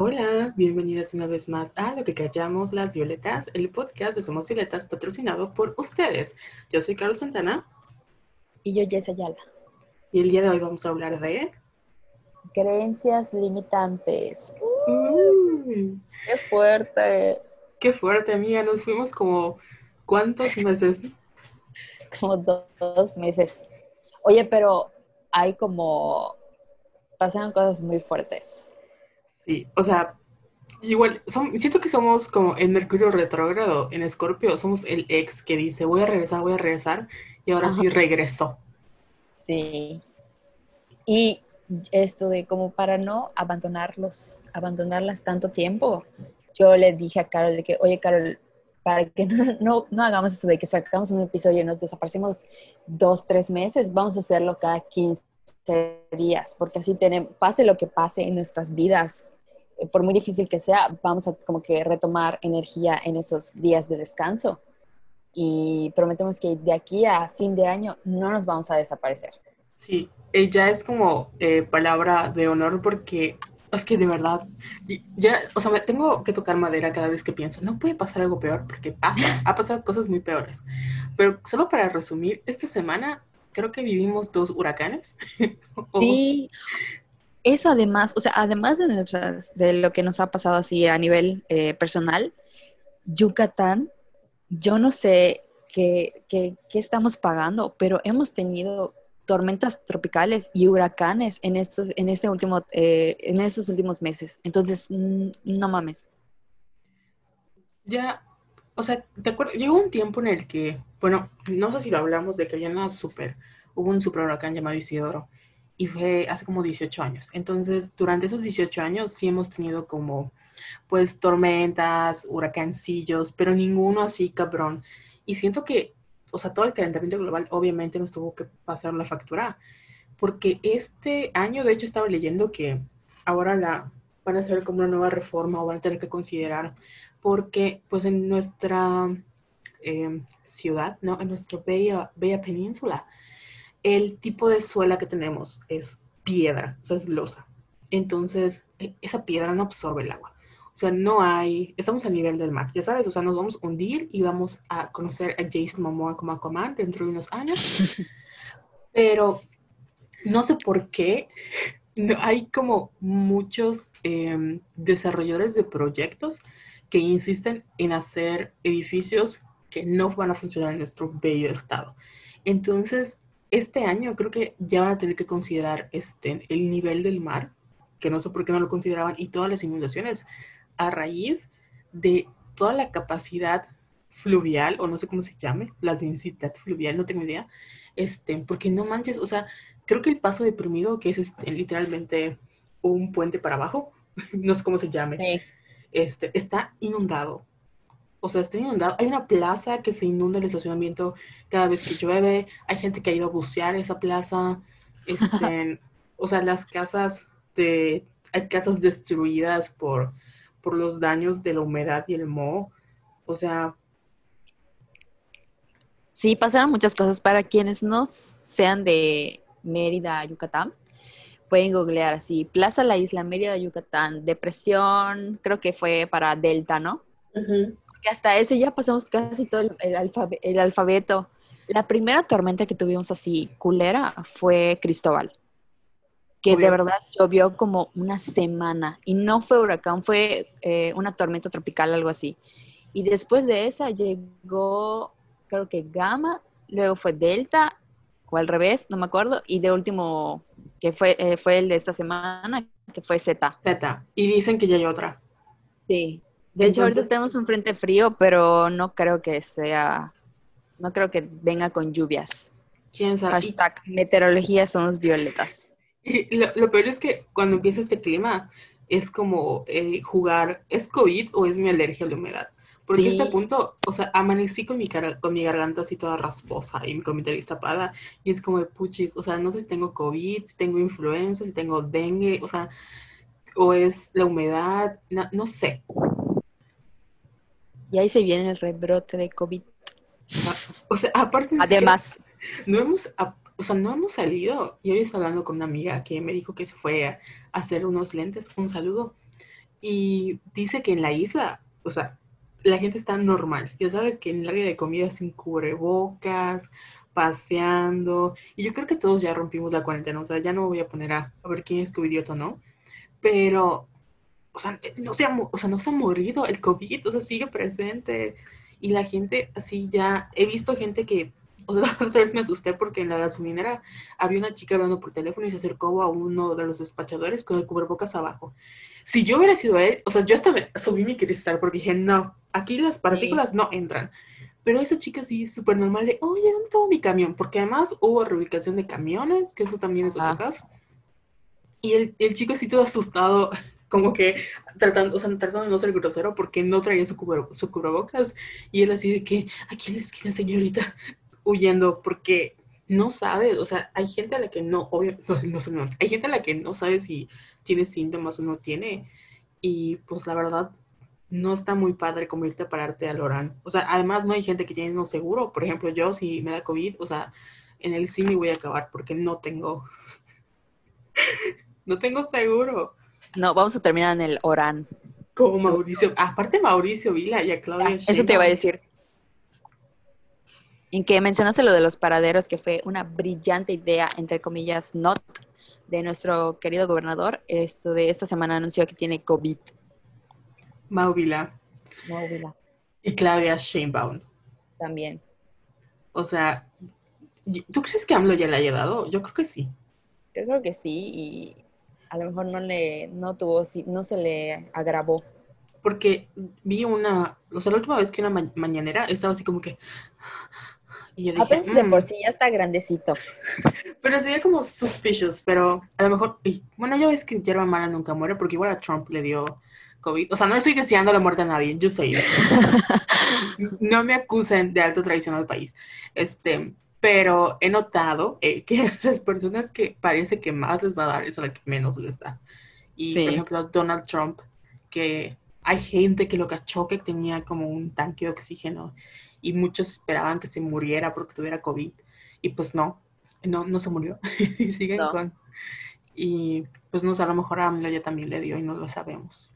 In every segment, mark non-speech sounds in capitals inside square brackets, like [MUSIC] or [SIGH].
Hola, bienvenidas una vez más a Lo que callamos las violetas, el podcast de Somos Violetas patrocinado por ustedes. Yo soy Carlos Santana. Y yo, Jess Ayala. Y el día de hoy vamos a hablar de... Creencias limitantes. ¡Qué fuerte! ¡Qué fuerte, amiga! Nos fuimos como... ¿Cuántos meses? Como dos meses. Oye, pero hay como... Pasan cosas muy fuertes. Sí, o sea, igual, siento que somos como en Mercurio retrógrado, en Escorpio, somos el ex que dice, voy a regresar, voy a regresar, y ahora sí regresó. Sí. Y esto de como para no abandonarlos, abandonarlas tanto tiempo, yo le dije a Carol de que, oye Carol, para que no, no, hagamos eso de que sacamos un episodio y nos desaparecemos dos, tres meses, vamos a hacerlo cada 15 días, porque así tenemos, pase lo que pase en nuestras vidas, por muy difícil que sea, vamos a como que retomar energía en esos días de descanso y prometemos que de aquí a fin de año no nos vamos a desaparecer. Sí, eh, ya es como eh, palabra de honor porque es que de verdad, ya, o sea, tengo que tocar madera cada vez que pienso, no puede pasar algo peor porque pasa, ha pasado cosas muy peores. Pero solo para resumir, esta semana creo que vivimos dos huracanes. [LAUGHS] Sí, eso además, o sea, además de, nuestras, de lo que nos ha pasado así a nivel eh, personal, Yucatán, yo no sé qué, qué, estamos pagando, pero hemos tenido tormentas tropicales y huracanes en estos, en este último, eh, en estos últimos meses. Entonces, no mames. Ya, o sea, ¿te acuerdas? Llegó un tiempo en el que, bueno, no sé si lo hablamos de que había una super, hubo un super huracán llamado Isidoro y fue hace como 18 años. Entonces, durante esos 18 años sí hemos tenido como, pues, tormentas, huracancillos, pero ninguno así cabrón. Y siento que, o sea, todo el calentamiento global obviamente nos tuvo que pasar la factura, porque este año, de hecho, estaba leyendo que ahora la van a hacer como una nueva reforma o van a tener que considerar, porque pues en nuestra eh, ciudad, ¿no? En nuestra bella, bella península, el tipo de suela que tenemos es piedra, o sea, es losa. Entonces, e, esa piedra no absorbe el agua. O sea, no hay, estamos a nivel del mar, ya sabes, o sea, nos vamos a hundir y vamos a conocer a Jason Momoa como Aquaman dentro de unos años. [LAUGHS] Pero no sé por qué no, hay como muchos em, desarrolladores de proyectos que insisten en hacer edificios que no van a funcionar en nuestro bello estado. Entonces, este año creo que ya van a tener que considerar este, el nivel del mar, que no sé por qué no lo consideraban, y todas las inundaciones a raíz de toda la capacidad fluvial, o no sé cómo se llame, la densidad fluvial, no tengo idea, este, porque no manches, o sea, creo que el paso deprimido, que es este, literalmente un puente para abajo, [LAUGHS] no sé cómo se llame, este, está inundado o sea, está inundado. Hay una plaza que se inunda el estacionamiento cada vez que llueve. Hay gente que ha ido a bucear esa plaza. Este, [LAUGHS] o sea, las casas de, hay casas destruidas por, por los daños de la humedad y el moho. O sea. Sí, pasaron muchas cosas. Para quienes no sean de Mérida, Yucatán, pueden googlear así, Plaza La Isla, Mérida, Yucatán, depresión, creo que fue para Delta, ¿no? Hasta eso ya pasamos casi todo el, alfabeto. La primera tormenta que tuvimos así culera fue Cristóbal, que de verdad llovió como una semana y no fue huracán, fue eh, una tormenta tropical, algo así. Y después de esa llegó, creo que Gamma, luego fue Delta, o al revés, no me acuerdo, y de último, que fue, eh, fue el de esta semana, que fue Z. Z, y dicen que ya hay otra. Sí, de hecho, ahorita tenemos un frente frío, pero no creo que sea, no creo que venga con lluvias. ¿Quién sabe? Hashtag meteorología somos violetas. Y lo, peor es que cuando empieza este clima es como eh, jugar, ¿es COVID o es mi alergia a la humedad? Porque a este punto, o sea, amanecí con mi, cara, con mi garganta así toda rasposa y con mi nariz tapada. Y es como de puchis, o sea, no sé si tengo COVID, si tengo influenza, si tengo dengue, o sea, o es la humedad, no sé. Y ahí se viene el rebrote de COVID. O sea, aparte Además. No hemos, o sea, no hemos salido. Y hoy estaba hablando con una amiga que me dijo que se fue a hacer unos lentes, un saludo. y dice que en la isla, o sea, la gente está normal. Ya sabes que en el área de comida sin cubrebocas, paseando. Y yo creo que todos ya rompimos la cuarentena. O sea, ya no me voy a poner a, a ver quién es idiota, ¿no? Pero, o sea, no se, ha, o sea, no se ha morido el COVID, o sea, sigue presente. Y la gente así ya, he visto gente que, o sea, [LAUGHS] otra vez me asusté porque en la gasolinera había una chica hablando por teléfono y se acercó a uno de los despachadores con el cubrebocas abajo. Si yo hubiera sido él, o sea, yo hasta subí mi cristal porque dije, no, aquí las partículas no entran. Pero esa chica sí súper normal de, oye, ¿dónde tengo mi camión? Porque además hubo reubicación de camiones, que eso también es otro caso. Y el, el chico sí todo asustado, [LAUGHS] como que tratando, o sea, tratando de no ser grosero porque no traía su, su cubrebocas. Y él así de que, aquí en la esquina, señorita, huyendo porque no sabe, o sea, hay gente a la que no, no, no, hay gente a la que no sabe si tiene síntomas o no tiene. Y pues la verdad, no está muy padre como irte a pararte al Orán. O sea, además no hay gente que tiene no seguro. Por ejemplo, yo si me da COVID, o sea, en el cine voy a acabar porque no tengo, [LAUGHS] no tengo seguro. No, vamos a terminar en el Orán. Como Mauricio, aparte Mauricio Vila y a Claudia. Ah, eso te iba a decir. En que mencionaste lo de los paraderos, que fue una brillante idea, entre comillas, not de nuestro querido gobernador, esto de esta semana anunció que tiene COVID. Mauvila. Mauvila. Y Claudia Sheinbaum. También. O sea, ¿tú crees que AMLO ya le haya dado? Yo creo que sí. Yo creo que sí, y a lo mejor no le, no tuvo, no se le agravó. Porque vi una, o sea, la última vez que una mañanera estaba así como que, y yo dije, de por mm". sí ya está grandecito. [LAUGHS] Pero sería como suspicious, pero a lo mejor, bueno, ya ves que hierba mala nunca muere, porque igual a Trump le dio COVID. O sea, no estoy deseando la muerte a nadie, yo sé. [LAUGHS] no me acusen de alto traición al país. Este, pero he notado eh, que [LAUGHS] las personas que parece que más les va a dar es a la que menos les da. Y por ejemplo, Donald Trump, que hay gente que lo cachó que tenía como un tanque de oxígeno y muchos esperaban que se muriera porque tuviera COVID. Y pues no, no, no se murió. [LAUGHS] y siguen con... Y pues no sé, a lo mejor a AMLO ya también le dio y no lo sabemos.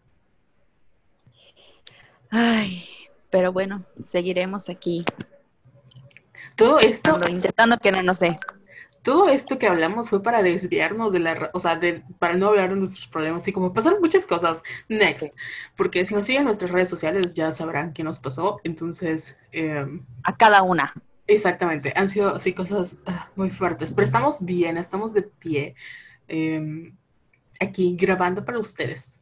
Ay, pero bueno, seguiremos aquí. Todo esto... Intentando que no nos dé. Todo esto que hablamos fue para desviarnos de la, o sea, de, para no hablar de nuestros problemas y como pasaron muchas cosas. Next. Porque si nos siguen en nuestras redes sociales ya sabrán qué nos pasó. Entonces... Em, a cada una. Exactamente. Han sido así cosas ah, muy fuertes. Pero estamos bien, estamos de pie. Em, aquí grabando para ustedes.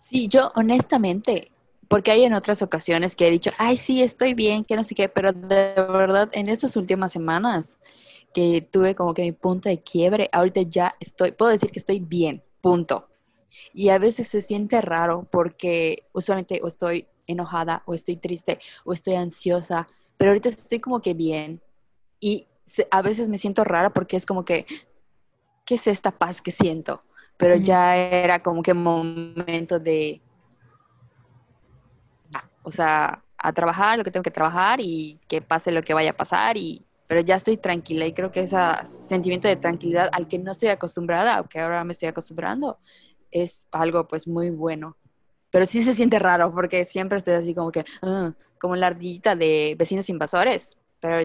Sí, yo honestamente, porque hay en otras ocasiones que he dicho, ay, sí, estoy bien, que no sé qué, pero de verdad en estas últimas semanas que tuve como que mi punto de quiebre, ahorita ya estoy, puedo decir que estoy bien, punto. Y a veces se siente raro porque usualmente o estoy enojada o estoy triste o estoy ansiosa, pero ahorita estoy como que bien. Y a veces me siento rara porque es como que, ¿qué es esta paz que siento? Pero ya era como que momento de, o sea, a trabajar lo que tengo que trabajar y que pase lo que vaya a pasar y pero ya estoy tranquila y creo que ese sentimiento de tranquilidad al que no estoy acostumbrada, aunque ahora me estoy acostumbrando, es algo pues muy bueno. Pero sí se siente raro porque siempre estoy así como que, ah, como la ardillita de vecinos invasores, pero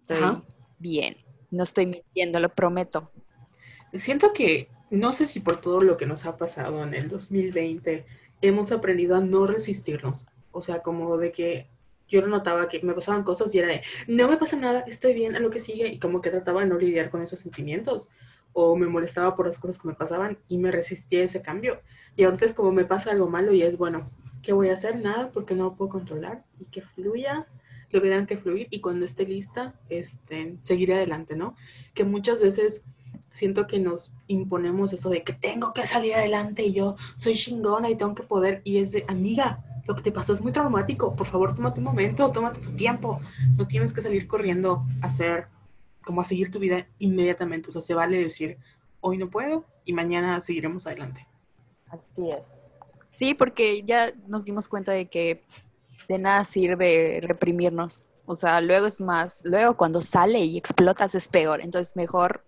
estoy bien, no estoy mintiendo, lo prometo. Siento que, no sé si por todo lo que nos ha pasado en el 2020, hemos aprendido a no resistirnos. O sea, como de que yo notaba que me pasaban cosas y era de, no me pasa nada, estoy bien, a lo que sigue, y como que trataba de no lidiar con esos sentimientos, o me molestaba por las cosas que me pasaban y me resistía a ese cambio. Y ahorita es como me pasa algo malo y es, bueno, ¿qué voy a hacer? Nada, porque no lo puedo controlar, y que fluya lo que tenga que fluir, y cuando esté lista, este, seguiré adelante, ¿no? Que muchas veces siento que nos imponemos eso de que tengo que salir adelante y yo soy chingona y tengo que poder, y es de, amiga, lo que te pasó es muy traumático, por favor, tómate un momento, tómate tu tiempo, no tienes que salir corriendo a hacer, como a seguir tu vida inmediatamente, o sea, se vale decir, hoy no puedo y mañana seguiremos adelante. Así es. Sí, porque ya nos dimos cuenta de que de nada sirve reprimirnos, o sea, luego es más, luego cuando sale y explotas es peor, entonces mejor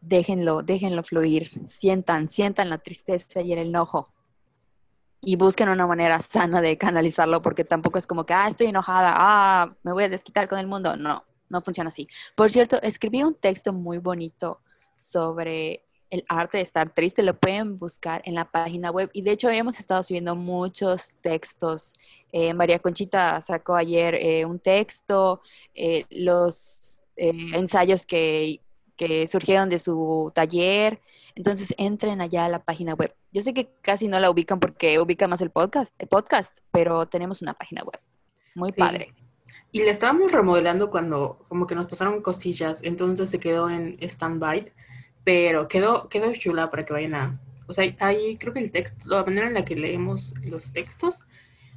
déjenlo, déjenlo fluir, sientan, sientan la tristeza y el enojo y busquen una manera sana de canalizarlo porque tampoco es como que, ah, estoy enojada, ah, me voy a desquitar con el mundo. No, no funciona así. Por cierto, escribí un texto muy bonito sobre el arte de estar triste, lo pueden buscar en la página web y de hecho hemos estado subiendo muchos textos. Eh, María Conchita sacó ayer eh, un texto, eh, los ensayos que, que surgieron de su taller, entonces entren allá a la página web. Yo sé que casi no la ubican porque ubican más el podcast, el podcast, pero tenemos una página web. Muy padre. Y le estábamos remodelando cuando como que nos pasaron cosillas, entonces se quedó en stand-by, pero quedó, quedó chula para que vayan a... O sea, ahí creo que el texto, la manera en la que leemos los textos,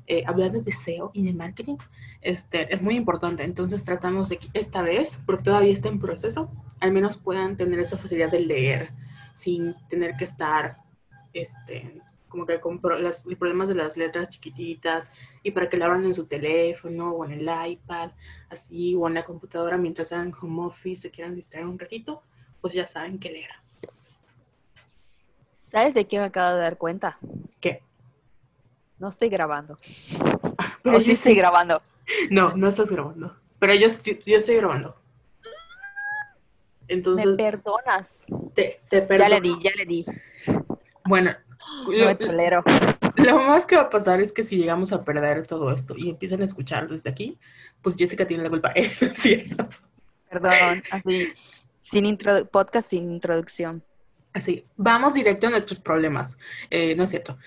eh, hablando de SEO y de marketing, este, es muy importante. Entonces tratamos de que esta vez, porque todavía está en proceso, al menos puedan tener esa facilidad de leer sin tener que estar, este, como que con los problemas de las letras chiquititas y para que la abran en su teléfono o en el iPad, así, o en la computadora mientras hagan home office, se quieran distraer un ratito, pues ya saben qué leer. ¿Sabes de qué me acabo de dar cuenta? ¿Qué? No estoy grabando. [LAUGHS] Pero sí estoy grabando. No, no estás grabando. Pero yo, yo estoy grabando. Entonces. Me perdonas. Te, te Ya le di, ya le di. Bueno. Lo, tolero. Lo más que va a pasar es que si llegamos a perder todo esto y empiezan a escuchar desde aquí, pues Jessica tiene la culpa. [LAUGHS] ¿Es cierto? Perdón, así. Sin podcast sin introducción. Así, vamos directo a nuestros problemas. Eh, no es cierto.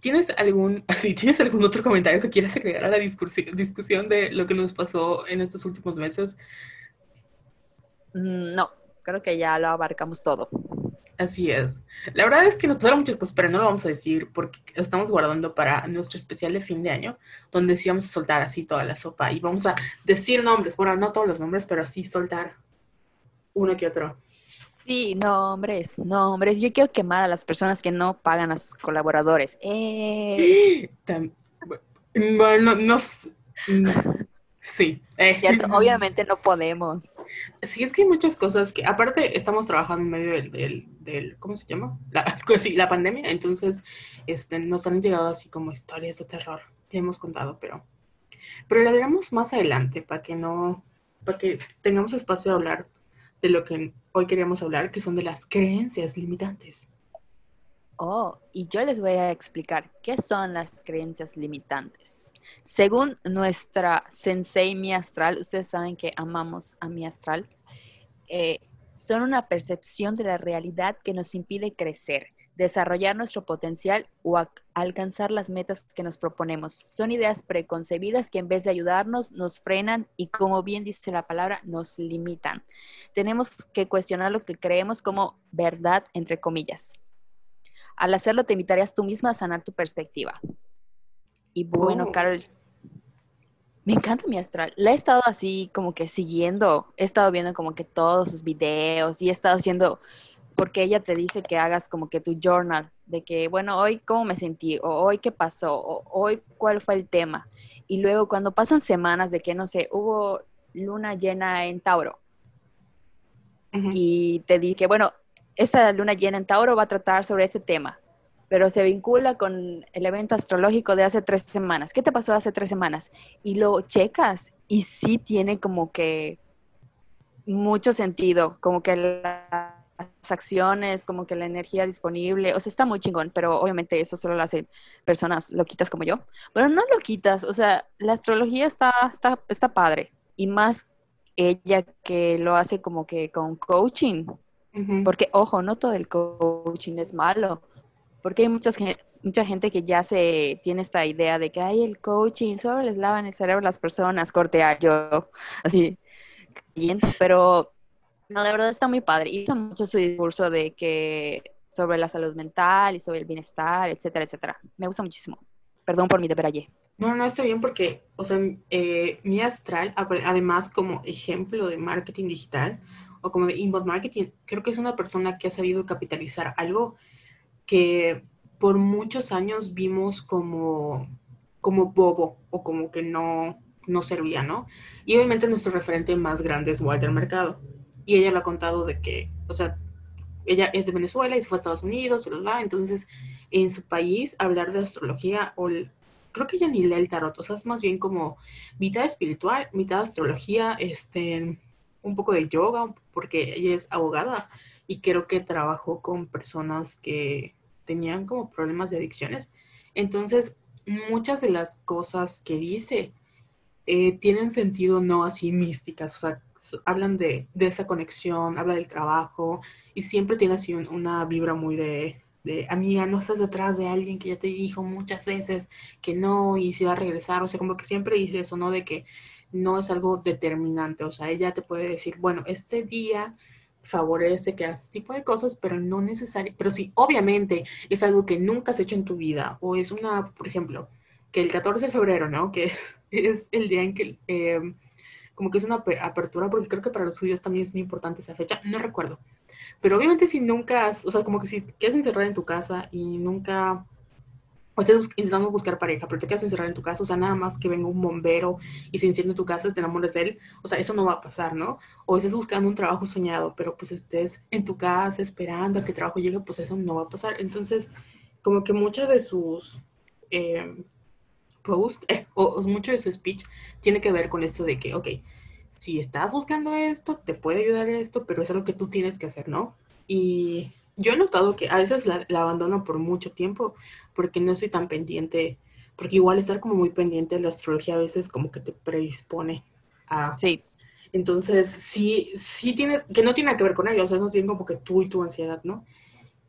¿Tienes algún, [LAUGHS] así, ¿Tienes algún otro comentario que quieras agregar a la discusión de lo que nos pasó en estos últimos meses? Mm, no, creo que ya lo abarcamos todo. Así es. La verdad es que nos pasaron muchas cosas, pero no lo vamos a decir porque lo estamos guardando para nuestro especial de fin de año, donde sí vamos a soltar así toda la sopa y vamos a decir nombres. Bueno, no todos los nombres, pero sí soltar uno que otro. Sí, nombres, nombres. Yo quiero quemar a las personas que no pagan a sus colaboradores. Eh. [GASPS] Bueno, no, Sí. Eh. obviamente no podemos. Sí, es que hay muchas cosas que, aparte, estamos trabajando en medio del, del, ¿cómo se llama? La, [LAUGHS] sí, la pandemia, entonces este, nos han llegado así como historias de terror que hemos contado, pero, pero la diremos más adelante para que no, para que tengamos espacio de hablar de lo que hoy queríamos hablar, que son de las creencias limitantes. Oh, y yo les voy a explicar qué son las creencias limitantes. Según nuestra sensei mi astral, ustedes saben que amamos a mi astral, eh, son una percepción de la realidad que nos impide crecer, desarrollar nuestro potencial o alcanzar las metas que nos proponemos. Son ideas preconcebidas que en vez de ayudarnos nos frenan y como bien dice la palabra, nos limitan. Tenemos que cuestionar lo que creemos como verdad, entre comillas. Al hacerlo te invitarías tú misma a sanar tu perspectiva. Y bueno, oh. Carol, me encanta mi astral. La he estado así como que siguiendo. He estado viendo como que todos sus videos y he estado haciendo, porque ella te dice que hagas como que tu journal, de que, bueno, hoy cómo me sentí, o hoy qué pasó, o hoy cuál fue el tema. Y luego cuando pasan semanas de que, no sé, hubo luna llena en Tauro. Y te dije, bueno, esta luna llena en Tauro va a tratar sobre ese tema pero se vincula con el evento astrológico de hace tres semanas. ¿Qué te pasó hace tres semanas? Y lo checas y sí tiene como que mucho sentido, como que las acciones, como que la energía disponible, o sea, está muy chingón, pero obviamente eso solo lo hacen personas loquitas como yo. Bueno, no loquitas, o sea, la astrología está, está, está padre, y más ella que lo hace como que con coaching, porque ojo, no todo el coaching es malo. Porque hay muchas, mucha gente que ya se tiene esta idea de que hay el coaching, solo les lavan el cerebro a las personas, corte a yo, así, pero no, de verdad está muy padre. Hizo mucho su discurso de que sobre la salud mental y sobre el bienestar, etcétera, etcétera. Me gusta muchísimo. Perdón por mi allí. No, no, está bien porque, o sea, eh, mi astral, además como ejemplo de marketing digital o como de inbound marketing, creo que es una persona que ha sabido capitalizar algo que por muchos años vimos como, como bobo o como que no, no servía, ¿no? Y obviamente nuestro referente más grande es Walter Mercado. Y ella lo ha contado de que, o sea, ella es de Venezuela y se fue a Estados Unidos, entonces en su país hablar de astrología o creo que ella ni lee el tarot, o sea, es más bien como mitad espiritual, mitad astrología, este, un poco de yoga, porque ella es abogada y creo que trabajó con personas que tenían como problemas de adicciones. Entonces, muchas de las cosas que dice eh, tienen sentido no así místicas, o sea, hablan de, de esa conexión, habla del trabajo y siempre tiene así una vibra muy de, de, amiga, no estás detrás de alguien que ya te dijo muchas veces que no y si va a regresar, o sea, como que siempre dice eso, ¿no? De que no es algo determinante, o sea, ella te puede decir, bueno, este día favorece que hagas este tipo de cosas, pero no necesario, pero sí, obviamente es algo que nunca has hecho en tu vida, o es una, por ejemplo, que el 14 de febrero, ¿no? Que [LAUGHS] es, el día en que, eh, como que es una apertura, porque creo que para los judíos también es muy importante esa fecha, no recuerdo. Pero obviamente si nunca has, o sea, como que si quedas encerrada en tu casa y nunca o estás intentando buscar pareja, pero te quedas encerrada en tu casa, o sea, nada más que venga un bombero y se enciende tu casa, te enamores de él, o sea, eso no va a pasar, ¿no? O estés buscando un trabajo soñado, pero pues estés en tu casa esperando a que el trabajo llegue, pues eso no va a pasar. Entonces, como que muchas de sus eh, posts, eh, o, mucho de su speech, tiene que ver con esto de que, ok, si estás buscando esto, te puede ayudar esto, pero es algo que tú tienes que hacer, ¿no? Y yo he notado que a veces la, la abandono por mucho tiempo porque no soy tan pendiente, porque igual estar como muy pendiente de la astrología a veces como que te predispone a... Sí. Entonces, sí, sí tienes, que no tiene que ver con ello, o sea, es más bien como que tú y tu ansiedad, ¿no?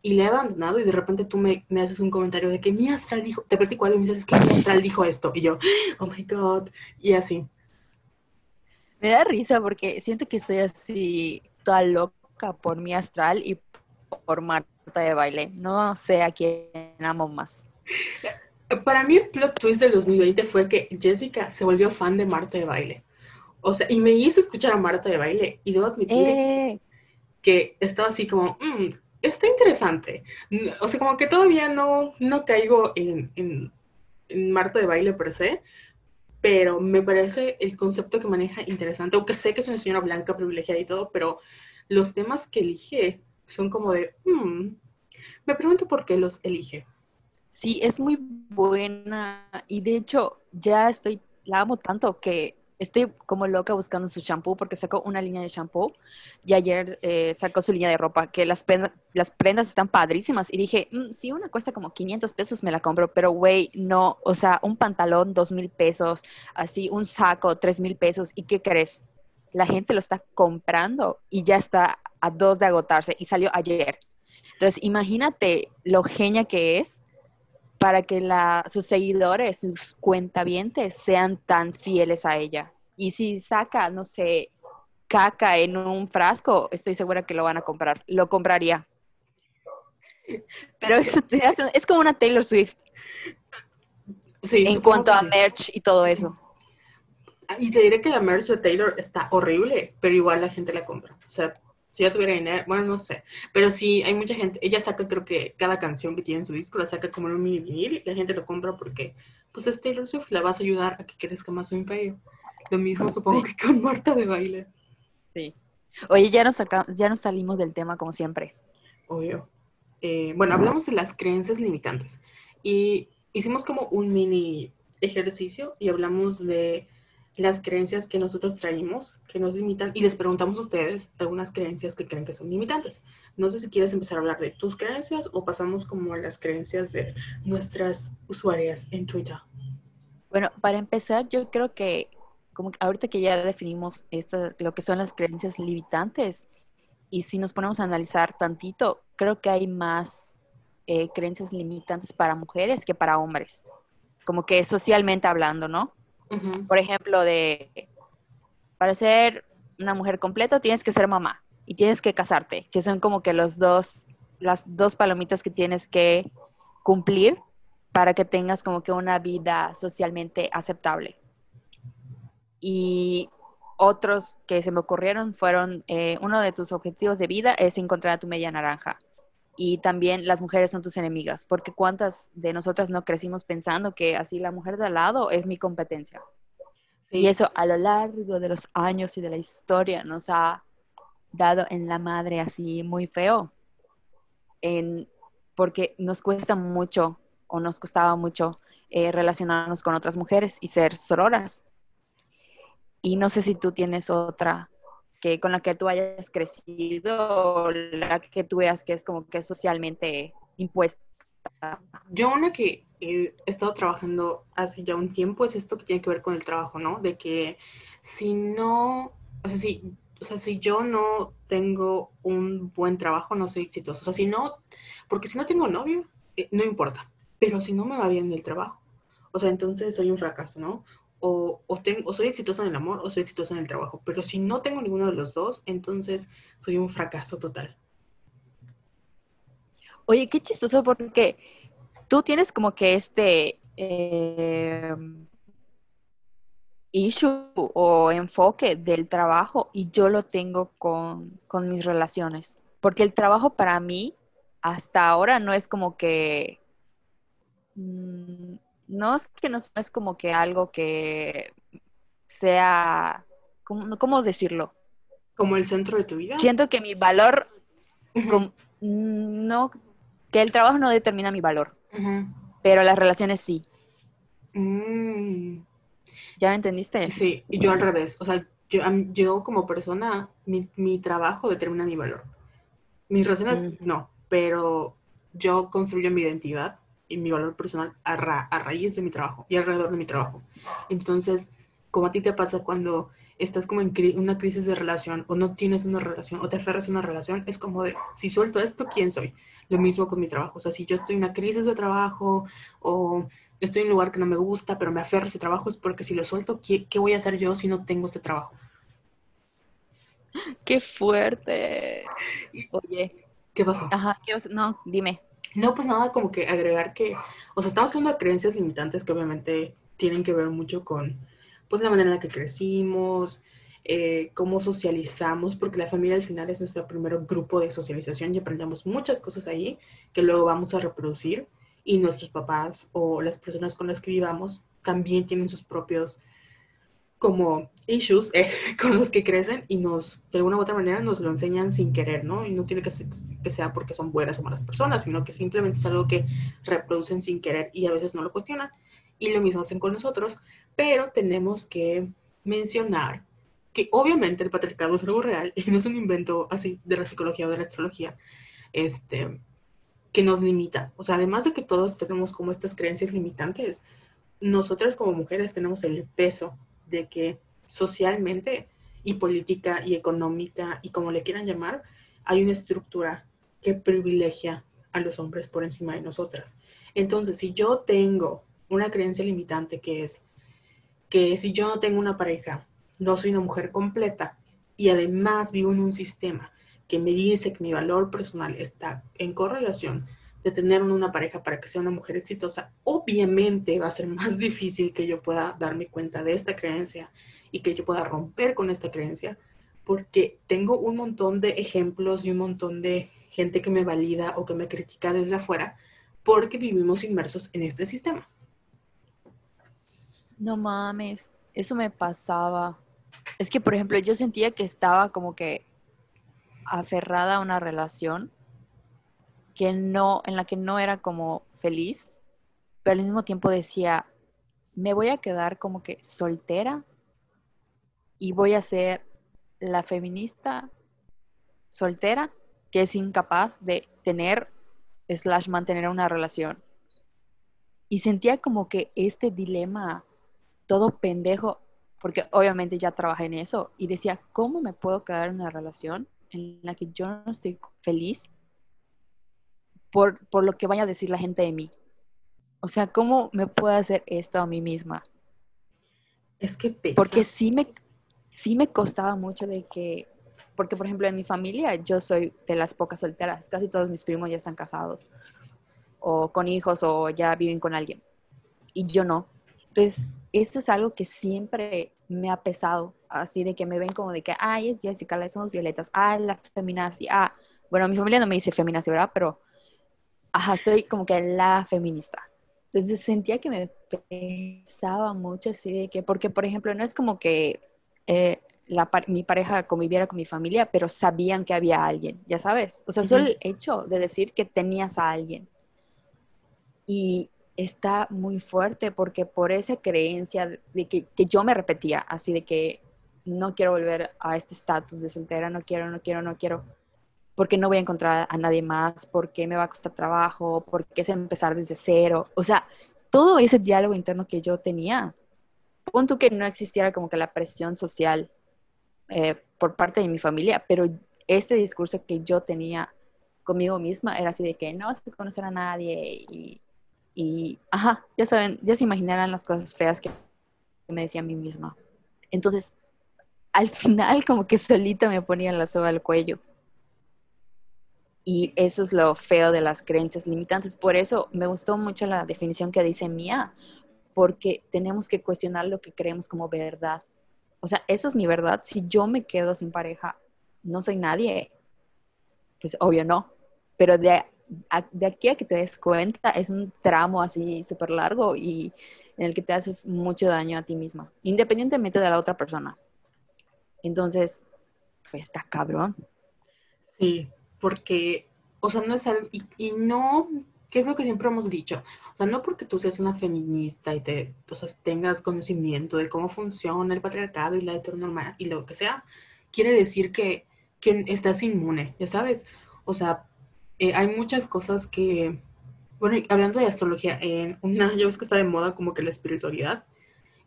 Y le he abandonado y de repente tú me, me haces un comentario de que mi astral dijo, te platico algo y me dices que mi astral dijo esto, y yo, oh my god, y así. Me da risa porque siento que estoy así toda loca por mi astral y por Marta de baile. No sé a quién amo más. Para mí el plot twist del 2020 fue que Jessica se volvió fan de Marta de baile. O sea, y me hizo escuchar a Marta de baile y debo admitir eh. que, estaba así como, mm, está interesante. O sea, como que todavía no, no caigo en, en, en Marta de baile per se, pero me parece el concepto que maneja interesante, aunque sé que es una señora blanca privilegiada y todo, pero los temas que elige son como de, hmm, me pregunto por qué los elige. Sí, es muy buena y de hecho ya estoy, la amo tanto que estoy como loca buscando su shampoo porque sacó una línea de shampoo y ayer eh, sacó su línea de ropa que las, las prendas están padrísimas y dije, mm, si una cuesta como 500 pesos me la compro, pero güey, no, o sea, un pantalón, dos mil pesos, así, un saco, tres mil pesos y ¿qué crees? La gente lo está comprando y ya está a dos de agotarse y salió ayer. Entonces, imagínate lo genia que es para que la, sus seguidores, sus cuentavientes sean tan fieles a ella. Y si saca, no sé, caca en un frasco, estoy segura que lo van a comprar. Lo compraría. Pero es, como una Taylor Swift. Sí, en cuanto a merch y todo eso. Y te diré que la merch de Taylor está horrible, pero igual la gente la compra. O sea, si ya tuviera dinero, bueno, no sé, pero sí hay mucha gente, ella saca creo que cada canción que tiene en su disco la saca como en un mini vinil y la gente lo compra porque pues es Taylor Swift, la vas a ayudar a que crezca más su imperio. Lo mismo supongo que con Marta de baile. Sí. Oye, ya nos, ya nos salimos del tema como siempre. Obvio. Eh, bueno, hablamos de las creencias limitantes y hicimos como un mini ejercicio y hablamos de las creencias que nosotros traímos, que nos limitan, y les preguntamos a ustedes algunas creencias que creen que son limitantes. No sé si quieres empezar a hablar de tus creencias o pasamos como a las creencias de nuestras usuarias en Twitter. Bueno, para empezar, yo creo que como ahorita que ya definimos lo que son las creencias limitantes, y si nos ponemos a analizar tantito, creo que hay más eh, creencias limitantes para mujeres que para hombres, como que socialmente hablando, ¿no? Por ejemplo, de para ser una mujer completa tienes que ser mamá y tienes que casarte, que son como que los dos, las dos palomitas que tienes que cumplir para que tengas como que una vida socialmente aceptable. Y otros que se me ocurrieron fueron, eh, uno de tus objetivos de vida es encontrar a tu media naranja. Y también las mujeres son tus enemigas, porque cuántas de nosotras no crecimos pensando que así la mujer de al lado es mi competencia. Y eso a lo largo de los años y de la historia nos ha dado en la madre así muy feo. en, porque nos cuesta mucho o nos costaba mucho eh, relacionarnos con otras mujeres y ser sororas. Y no sé si tú tienes otra que con la que tú hayas crecido o la que tú veas que es como que socialmente impuesta. Yo una que he estado trabajando hace ya un tiempo es esto que tiene que ver con el trabajo, ¿no? De que si no, o sea, si, o sea, si yo no tengo un buen trabajo, no soy exitoso. O sea, si no, porque si no tengo novio, eh, no importa. Pero si no me va bien en el trabajo, o sea, entonces soy un fracaso, ¿no? O, o, tengo, o soy exitosa en el amor o soy exitosa en el trabajo. Pero si no tengo ninguno de los dos, entonces soy un fracaso total. Oye, qué chistoso porque tú tienes como que este eh, issue o enfoque del trabajo y yo lo tengo con, con mis relaciones. Porque el trabajo para mí hasta ahora no es como que mm, no es que no es como que algo que sea, ¿cómo, cómo decirlo? ¿Como el centro de tu vida? Siento que mi valor, no, que el trabajo no determina mi valor, pero las relaciones sí. Mm. ¿Ya entendiste? Sí, y yo al revés. O sea, yo, yo como persona, mi, mi, trabajo determina mi valor. Mis relaciones no, pero yo construyo mi identidad y mi valor personal a, a raíz de mi trabajo y alrededor de mi trabajo. Entonces, como a ti te pasa cuando estás como en una crisis de relación o no tienes una relación o te aferras a una relación, es como de, si suelto esto, ¿quién soy? Lo mismo con mi trabajo. O sea, si yo estoy en una crisis de trabajo o estoy en un lugar que no me gusta, pero me aferro a ese trabajo, es porque si lo suelto, ¿qué, qué voy a hacer yo si no tengo este trabajo? ¡Qué fuerte! [LAUGHS] Oye. ¿Qué pasó? Ajá, no, dime. No, pues nada, como que agregar que, o sea, estamos hablando de creencias limitantes que obviamente tienen que ver mucho con, pues, la manera en la que crecimos, eh, cómo socializamos, porque la familia al final es nuestro primer grupo de socialización y aprendemos muchas cosas ahí que luego vamos a reproducir. Y nuestros papás o las personas con las que vivamos también tienen sus propios como issues eh, [LAUGHS] con los que crecen y nos, de alguna u otra manera, nos lo enseñan sin querer, ¿no? Y no tiene que ser, que sea porque son buenas o malas personas, sino que simplemente es algo que reproducen sin querer y a veces no lo cuestionan. Y lo mismo hacen con nosotros, pero tenemos que mencionar que obviamente el patriarcado es algo real y no es un invento así de la psicología o de la astrología, este, que nos limita. O sea, además de que todos tenemos como estas creencias limitantes, nosotras como mujeres tenemos el peso de que socialmente y política y económica y como le quieran llamar, hay una estructura que privilegia a los hombres por encima de nosotras. Entonces, si yo tengo una creencia limitante que es que si yo no tengo una pareja, no soy una mujer completa y además vivo en un sistema que me dice que mi valor personal está en correlación de tener una pareja para que sea una mujer exitosa, obviamente va a ser más [LAUGHS] difícil que yo pueda darme cuenta de esta creencia y que yo pueda romper con esta creencia, porque tengo un montón de ejemplos y un montón de gente que me valida o que me critica desde afuera, porque vivimos inmersos en este sistema. No mames, eso me pasaba. Es que, por ejemplo, yo sentía que estaba como que aferrada a una relación que no, en la que no era como feliz, pero al mismo tiempo decía, me voy a quedar como que soltera y voy a ser la feminista soltera que es incapaz de tener slash mantener una relación. Y sentía como que este dilema todo pendejo, porque obviamente ya trabajé en eso, y decía, ¿cómo me puedo quedar en una relación en la que yo no estoy feliz por, por lo que vaya a decir la gente de mí. O sea, ¿cómo me puedo hacer esto a mí misma? Es que pesa. Porque sí me, sí me costaba mucho de que, porque por ejemplo en mi familia yo soy de las pocas solteras, casi todos mis primos ya están casados, o con hijos, o ya viven con alguien, y yo no. Entonces, esto es algo que siempre me ha pesado, así de que me ven como de que, ay, es Jessica, la somos violetas, ah, la feminazi, ah, bueno, mi familia no me dice feminazi, ¿verdad? Pero, ajá, soy como que la feminista. Entonces sentía que me pesaba mucho así de que, porque por ejemplo, no es como que eh, mi pareja conviviera con mi familia, pero sabían que había alguien, ya sabes. O sea, solo el hecho de decir que tenías a alguien. Y está muy fuerte porque por esa creencia de que, que yo me repetía, así de que no quiero volver a este estatus de soltera, no quiero, no quiero, no quiero, porque no voy a encontrar a nadie más, porque me va a costar trabajo, porque es empezar desde cero. O sea, todo ese diálogo interno que yo tenía, punto que no existiera como que la presión social eh, por parte de mi familia, pero este discurso que yo tenía conmigo misma era así de que no vas a conocer a nadie y, y, ajá, ya saben, ya se imaginarán las cosas feas que me decía a mí misma. Entonces, al final como que solita me ponían la soga al cuello. Y eso es lo feo de las creencias limitantes. Por eso me gustó mucho la definición que dice Mía, porque tenemos que cuestionar lo que creemos como verdad. O sea, esa es mi verdad. Si yo me quedo sin pareja, no soy nadie. Pues obvio no. Pero de, de aquí a que te des cuenta es un tramo así súper largo y en el que te haces mucho daño a ti misma, independientemente de la otra persona. Entonces, pues está cabrón. Sí, porque, o sea, no es algo, y, no, ¿qué es lo que siempre hemos dicho? O sea, no porque tú seas una feminista y te, o sea, tengas conocimiento de cómo funciona el patriarcado y la heteronorma y lo que sea, quiere decir que, que estás inmune, ya sabes. O sea, eh, hay muchas cosas que, bueno, hablando de astrología, en una, yo ves que está de moda como que la espiritualidad,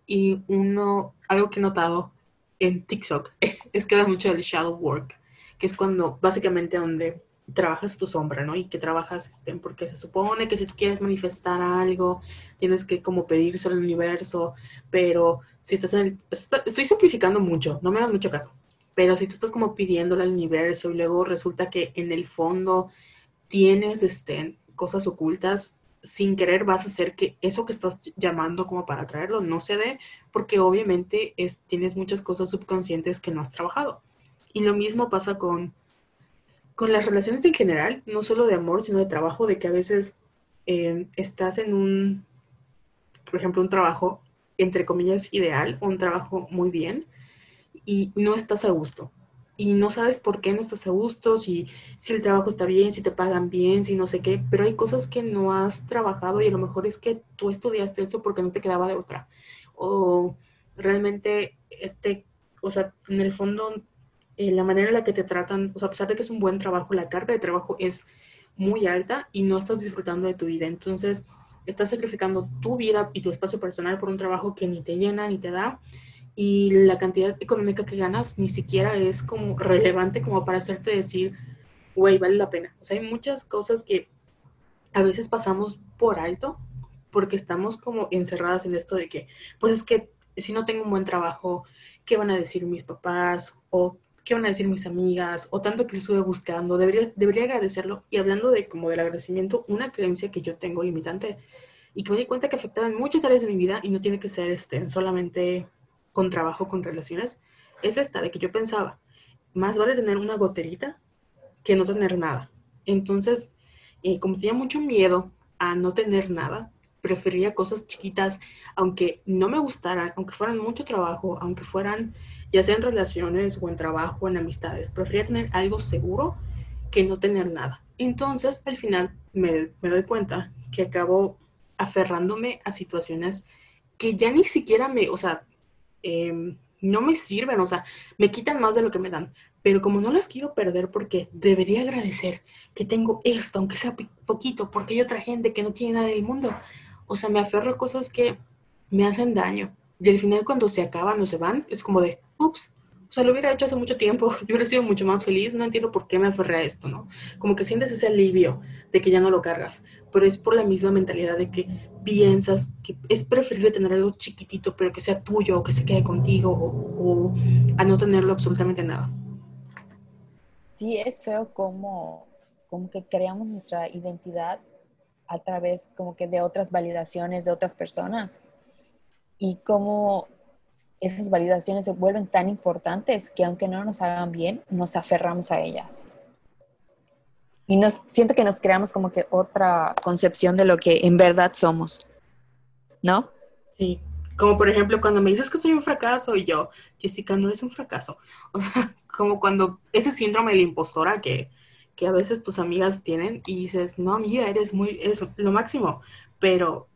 y uno, algo que he notado en TikTok [LAUGHS] es que habla mucho del shadow work que es cuando básicamente donde trabajas tu sombra, ¿no? Y que trabajas, este, porque se supone que si tú quieres manifestar algo, tienes que como pedírselo al universo, pero si estás en el, estoy simplificando mucho, no me da mucho caso, pero si tú estás como pidiéndole al universo y luego resulta que en el fondo tienes, este, cosas ocultas, sin querer vas a hacer que eso que estás llamando como para traerlo no se dé, porque obviamente es, tienes muchas cosas subconscientes que no has trabajado. Y lo mismo pasa con, con las relaciones en general, no solo de amor, sino de trabajo, de que a veces eh, estás en un, por ejemplo, un trabajo, entre comillas, ideal, un trabajo muy bien, y no estás a gusto. Y no sabes por qué no estás a gusto, si, si el trabajo está bien, si te pagan bien, si no sé qué, pero hay cosas que no has trabajado y a lo mejor es que tú estudiaste esto porque no te quedaba de otra. O realmente, este, o sea, en el fondo eh, la manera en la que te tratan, o sea, a pesar de que es un buen trabajo, la carga de trabajo es muy alta y no estás disfrutando de tu vida. Entonces, estás sacrificando tu vida y tu espacio personal por un trabajo que ni te llena ni te da y la cantidad económica que ganas ni siquiera es como relevante como para hacerte decir, güey, vale la pena. O sea, hay muchas cosas que a veces pasamos por alto porque estamos como encerradas en esto de que, pues es que si no tengo un buen trabajo, ¿qué van a decir mis papás? O qué van a decir mis amigas, o tanto que lo estuve buscando, debería, debería agradecerlo. Y hablando de como del agradecimiento, una creencia que yo tengo limitante y que me di cuenta que afectaba en muchas áreas de mi vida y no tiene que ser este, solamente con trabajo, con relaciones, es esta, de que yo pensaba, más vale tener una goterita que no tener nada. Entonces, eh, como tenía mucho miedo a no tener nada, prefería cosas chiquitas, aunque no me gustaran, aunque fueran mucho trabajo, aunque fueran ya sea en relaciones o en trabajo o en amistades. Prefería tener algo seguro que no tener nada. Entonces, al final me, doy cuenta que acabo aferrándome a situaciones que ya ni siquiera me, o sea, em, no me sirven, o sea, me quitan más de lo que me dan. Pero como no las quiero perder porque debería agradecer que tengo esto, aunque sea poquito, porque hay otra gente que no tiene nada del mundo. O sea, me aferro a cosas que me hacen daño. Y al final cuando se acaban o se van, es como de, ups, o sea, lo hubiera hecho hace mucho tiempo, [LAUGHS] yo hubiera sido mucho más feliz, no entiendo por qué me aferré a esto, ¿no? Como que sientes ese alivio de que ya no lo cargas, pero es por la misma mentalidad de que piensas que es preferible tener algo chiquitito, pero que sea tuyo, o que se quede contigo, o, a no tenerlo absolutamente nada. Sí, es feo como, como que creamos nuestra identidad a través como que de otras validaciones de otras personas y como esas validaciones se vuelven tan importantes que aunque no nos hagan bien, nos aferramos a ellas. Y nos, siento que nos creamos como que otra concepción de lo que en verdad somos, ¿no? Sí, Como por ejemplo, cuando me dices que soy un fracaso y yo, Jessica, no eres un fracaso. [LAUGHS] O sea, como cuando ese síndrome de la impostora que, que a veces tus amigas tienen y dices, no, amiga, eres muy, es lo máximo, pero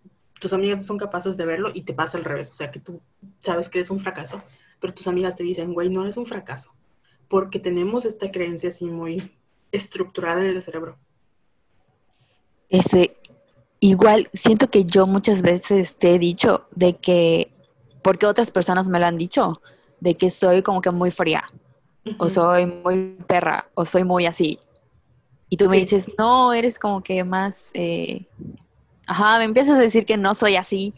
tus amigas son capaces de verlo y te pasa al revés. O sea, que tú sabes que eres un fracaso, pero tus amigas te dicen, güey, no eres un fracaso. Porque tenemos esta creencia así muy estructurada en el cerebro. Ese, igual siento que yo muchas veces te he dicho de que, porque otras personas me lo han dicho, de que soy como que muy fría, o soy muy perra, o soy muy así. Y tú me dices, no, eres como que más, eh, ajá, me empiezas a decir que no soy así,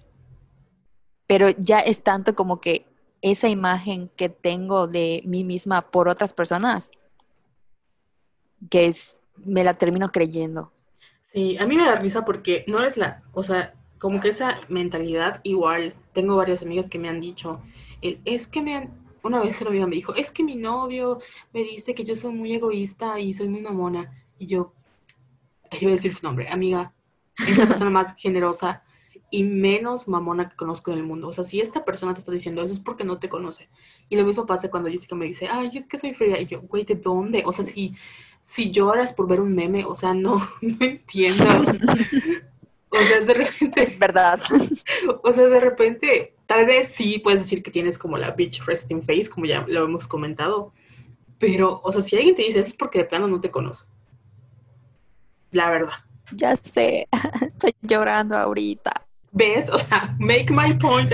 pero ya es tanto como que esa imagen que tengo de mí misma por otras personas, que es, me la termino creyendo. Sí, a mí me da risa porque no eres la, o sea, como que esa mentalidad igual, tengo varias amigas que me han dicho, el, es que me han, una vez una amiga me dijo, es que mi novio me dice que yo soy muy egoísta y soy muy mamona. Y yo, iba a decir su nombre, amiga, es la persona más generosa y menos mamona que conozco en el mundo. O sea, si esta persona te está diciendo eso es porque no te conoce. Y lo mismo pasa cuando Jessica me dice, ay, es que soy fría. Y yo, güey, ¿de dónde? O sea, si, si lloras por ver un meme, o sea, no, [LAUGHS] no entiendo. O sea, de repente. Es verdad. O sea, de repente, tal vez sí puedes decir que tienes como la bitch resting face, como ya lo hemos comentado. Pero, o sea, si alguien te dice eso es porque de plano no te conoce. La verdad. Ya sé, [LAUGHS] estoy llorando ahorita. ¿Ves? O sea, make my point.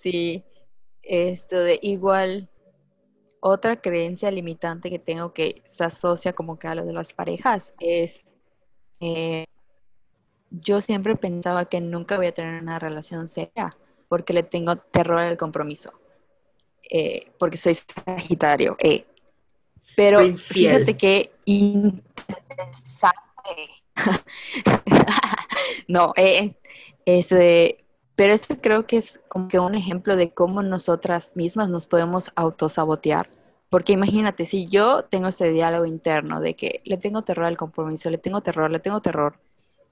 Sí, esto de igual, otra creencia limitante que tengo que se asocia como que a lo de las parejas es, eh, yo siempre pensaba que nunca voy a tener una relación seria porque le tengo terror al compromiso, eh, porque soy sagitario. Eh. Pero fíjate que interesante [LAUGHS] no, eh, este, pero esto creo que es como que un ejemplo de cómo nosotras mismas nos podemos autosabotear. Porque imagínate, si yo tengo ese diálogo interno de que le tengo terror al compromiso, le tengo terror, le tengo terror,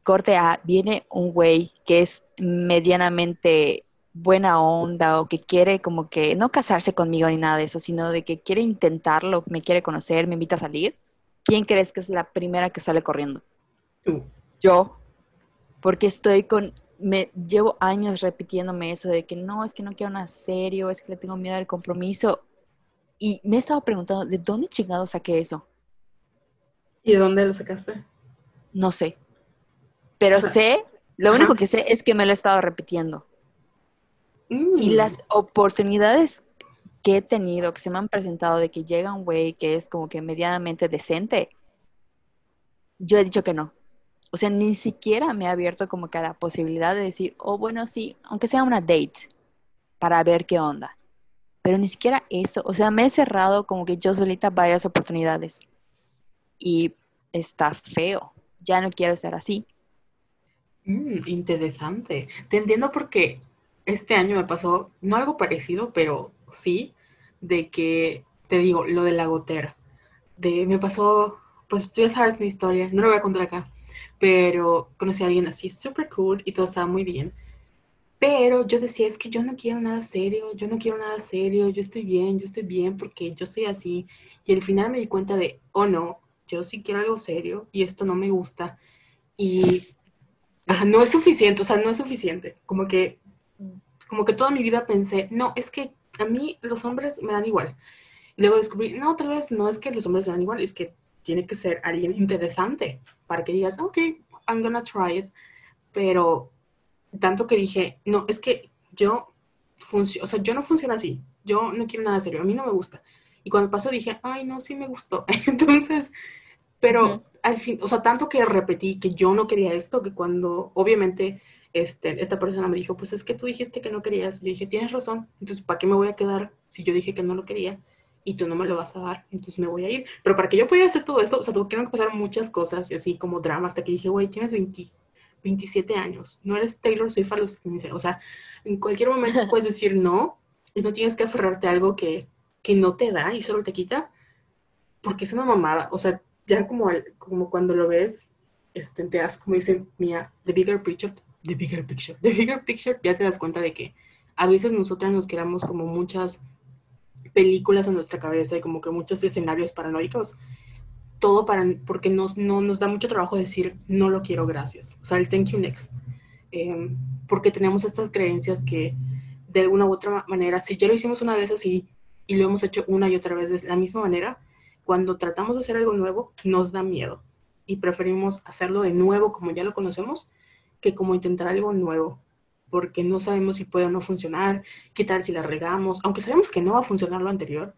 corte A, viene un güey que es medianamente buena onda o que quiere como que no casarse conmigo ni nada de eso, sino de que quiere intentarlo, me quiere conocer, me invita a salir, ¿quién crees que es la primera que sale corriendo? Yo, porque estoy con, me llevo años repitiéndome eso de que no, es que no quiero nada serio, es que le tengo miedo al compromiso. Y me he estado preguntando, ¿de dónde chingado saqué eso? ¿Y de dónde lo sacaste? No sé. Pero sé, lo único que sé es que me lo he estado repitiendo. Y mm. las oportunidades que he tenido, que se me han presentado de que llega un güey que es como que medianamente decente, yo he dicho que no. O sea, ni siquiera me ha abierto como que a la posibilidad de decir, oh, bueno, sí, aunque sea una date, para ver qué onda. Pero ni siquiera eso. O sea, me he cerrado como que yo solita varias oportunidades. Y está feo. Ya no quiero ser así. Mm, interesante. Te entiendo porque este año me pasó, no algo parecido, pero sí, de que, te digo, lo de la gotera. De, me pasó, pues tú ya sabes mi historia, no lo voy a contar acá pero conocí a alguien así súper cool y todo estaba muy bien. Pero yo decía, es que yo no quiero nada serio, yo no quiero nada serio, yo estoy bien, yo estoy bien porque yo soy así. Y al final me di cuenta de, oh no, yo sí quiero algo serio y esto no me gusta. Y no es suficiente, o sea, no es suficiente. Como que, como que toda mi vida pensé, no, es que a mí los hombres me dan igual. Y luego descubrí, no, tal vez no es que los hombres me dan igual, es que tiene que ser alguien interesante para que digas, ok, I'm gonna try it. Pero tanto que dije, no, es que yo funciono, o sea, yo no funciono así. Yo no quiero nada serio, a mí no me gusta. Y cuando pasó dije, ay, no, sí me gustó. [LAUGHS] Entonces, pero al fin, o sea, tanto que repetí que yo no quería esto, que cuando obviamente este, esta persona me dijo, pues es que tú dijiste que no querías. Yo dije, tienes razón, entonces, ¿para qué me voy a quedar si yo dije que no lo quería? y tú no me lo vas a dar, entonces me voy a ir. Pero para que yo pudiera hacer todo esto, o sea, tuvo que pasar muchas cosas y así como drama, hasta que dije, güey, tienes 27 años, no eres Taylor Swift a los 15, o sea, en cualquier momento [LAUGHS] puedes decir no y no tienes que aferrarte a algo que, que no te da y solo te quita, porque es una mamada, o sea, ya como, como cuando lo ves, este, te das, como dice Mía, the bigger picture, the bigger picture. The bigger picture ya te das cuenta de que a veces nosotras nos quedamos como muchas películas en nuestra cabeza y como que muchos escenarios paranoicos. Todo para, porque nos, no, nos da mucho trabajo decir, no lo quiero, gracias. O sea, el thank you next. Em, porque tenemos estas creencias que de alguna u otra manera, si ya lo hicimos una vez así y lo hemos hecho una y otra vez de la misma manera, cuando tratamos de hacer algo nuevo, nos da miedo y preferimos hacerlo de nuevo como ya lo conocemos que como intentar algo nuevo porque no sabemos si puede o no funcionar, qué tal si la regamos, aunque sabemos que no va a funcionar lo anterior,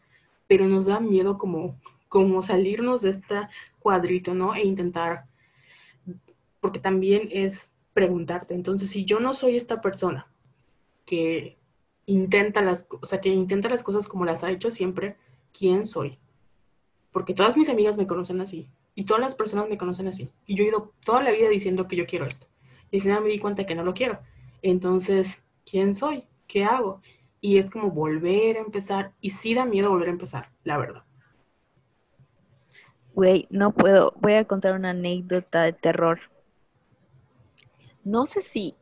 pero nos da miedo como, como salirnos de este cuadrito, ¿no? E intentar, porque también es preguntarte, entonces si yo no soy esta persona que intenta las, o sea, que intenta las cosas como las ha hecho siempre, ¿quién soy? Porque todas mis amigas me conocen así y todas las personas me conocen así. Y yo he ido toda la vida diciendo que yo quiero esto. Y al final me di cuenta que no lo quiero. Entonces, ¿quién soy? ¿Qué hago? Y es como volver a empezar. Y sí da miedo volver a empezar, la verdad. Güey, no puedo. Voy a contar una anécdota de terror. No sé si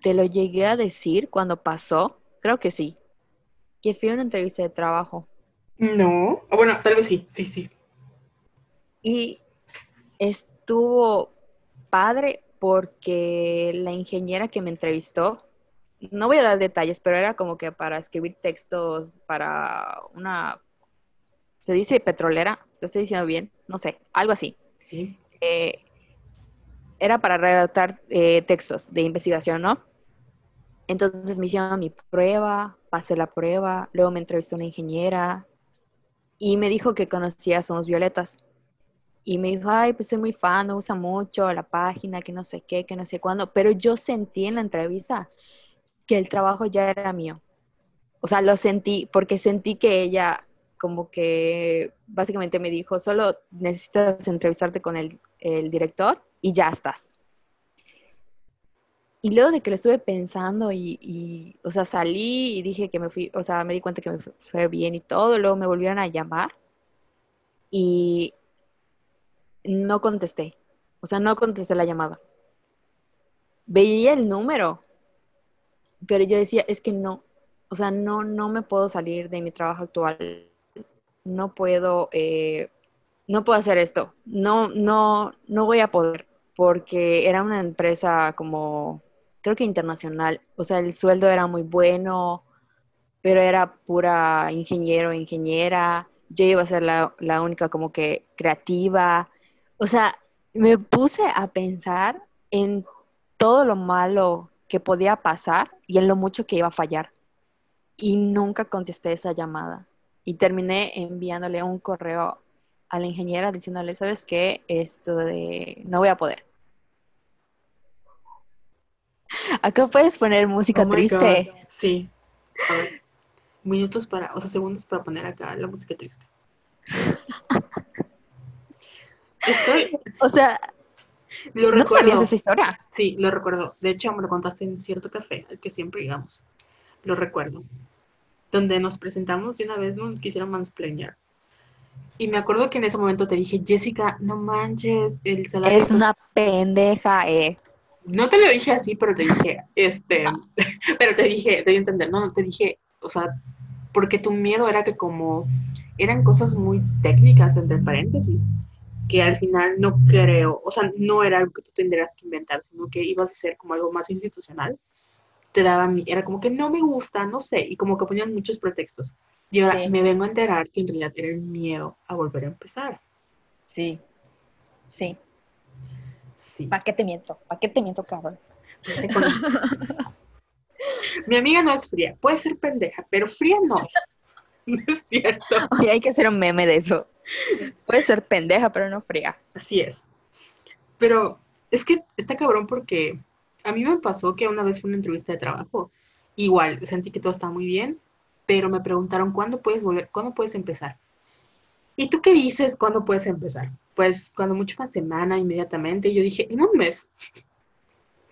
te lo llegué a decir cuando pasó. Creo que sí. Que fui a una entrevista de trabajo. No. Ah, bueno, tal vez sí. Sí, sí. Y estuvo padre porque la ingeniera que me entrevistó, no voy a dar detalles, pero era como que para escribir textos para una, se dice petrolera, lo estoy diciendo bien, no sé, algo así. Eh, era para redactar eh, textos de investigación, ¿no? Entonces me hicieron mi prueba, pasé la prueba, luego me entrevistó una ingeniera y me dijo que conocía Somos Violetas. Y me dijo, ay, pues soy muy fan, me gusta mucho la página, que no sé qué, que no sé cuándo. Pero yo sentí en la entrevista que el trabajo ya era mío. O sea, lo sentí, porque sentí que ella como que básicamente me dijo, solo necesitas entrevistarte con el, el director y ya estás. Y luego de que lo estuve pensando y, y, o sea, salí y dije que me fui, o sea, me di cuenta que me fue bien y todo, luego me volvieron a llamar y no contesté. O sea, no contesté la llamada. Veía el número, pero yo decía, es que no, o sea, no, no me puedo salir de mi trabajo actual. No puedo, eh, no puedo hacer esto. No, no, no voy a poder, porque era una empresa como, creo que internacional. O sea, el sueldo era muy bueno, pero era pura ingeniero, ingeniera. Yo iba a ser la, la única como que creativa o sea, me puse a pensar en todo lo malo que podía pasar y en lo mucho que iba a fallar. Y nunca contesté esa llamada. Y terminé enviándole un correo a la ingeniera diciéndole, ¿sabes qué? Esto de no voy a poder. [LAUGHS] Acá puedes poner música oh triste. Sí. A ver. Minutos para, o sea, segundos para poner acá la música triste. [LAUGHS] Estoy. O sea. Lo ¿No sabías esa historia? Sí, lo recuerdo. De hecho, me lo contaste en cierto café, al que siempre íbamos. Lo recuerdo. Donde nos presentamos y una vez nos quisieron mansplainar. Y me acuerdo que en ese momento te dije, Jessica, no manches, el salario. Es una pendeja, eh. No te lo dije así, pero te dije, [LAUGHS] este, [LAUGHS] pero te dije, te di a entender, no, no, te dije, o sea, porque tu miedo era que como eran cosas muy técnicas, entre paréntesis, que al final no creo, o sea, no era algo que tú tendrías que inventar, sino que ibas a ser como algo más institucional, te daba, era como que no me gusta, no sé, y como que ponían muchos pretextos. Y ahora me vengo a enterar que en realidad era el miedo a volver a empezar. Sí, sí. Sí. ¿Para qué te miento? ¿Para qué te miento, cabrón? [LAUGHS] Mi amiga no es fría, puede ser pendeja, pero fría no es. [LAUGHS] No es cierto. Oye, hay que hacer un meme de eso. Puede ser pendeja, pero no fría. Así es. Pero es que está cabrón porque a mí me pasó que una vez fue una entrevista de trabajo. Igual, sentí que todo estaba muy bien, pero me preguntaron, ¿cuándo puedes volver? ¿Cuándo puedes empezar? ¿Y tú qué dices? ¿Cuándo puedes empezar? Pues cuando mucho más semana, inmediatamente. Y yo dije, en un mes.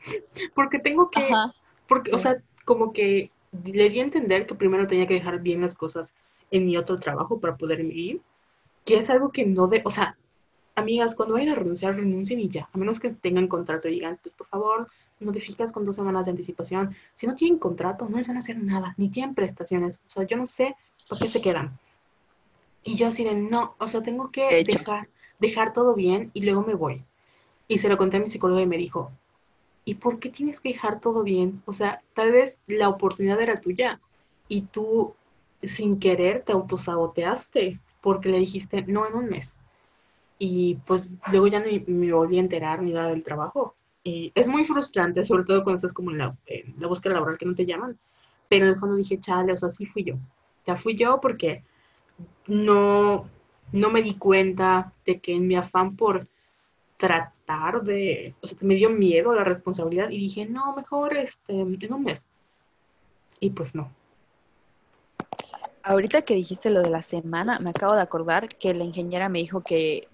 [LAUGHS] porque tengo que, porque, o sea, como que le di a entender que primero tenía que dejar bien las cosas en mi otro trabajo para poder ir que es algo que no de, o sea, amigas, cuando vayan a renunciar, renuncien y ya, a menos que tengan contrato y digan, pues por favor, notificas con dos semanas de anticipación. Si no tienen contrato, no les van a hacer nada, ni tienen prestaciones. O sea, yo no sé por qué se quedan. Y yo así de, no, o sea, tengo que dejar, dejar todo bien y luego me voy. Y se lo conté a mi psicóloga y me dijo, ¿y por qué tienes que dejar todo bien? O sea, tal vez la oportunidad era tuya y tú sin querer te autosaboteaste porque le dijiste no en un mes. Y pues luego ya no me volví a enterar ni nada del trabajo. Y es muy frustrante, sobre todo cuando estás como en la, la búsqueda laboral que no te llaman. Pero en el fondo dije, chale, o sea, sí fui yo. Ya fui yo porque no, no me di cuenta de que en mi afán por tratar de, o sea, me dio miedo la responsabilidad y dije, no, mejor este, en un mes. Y pues no. Ahorita que dijiste lo de la semana, me acabo de acordar que la ingeniera me dijo que,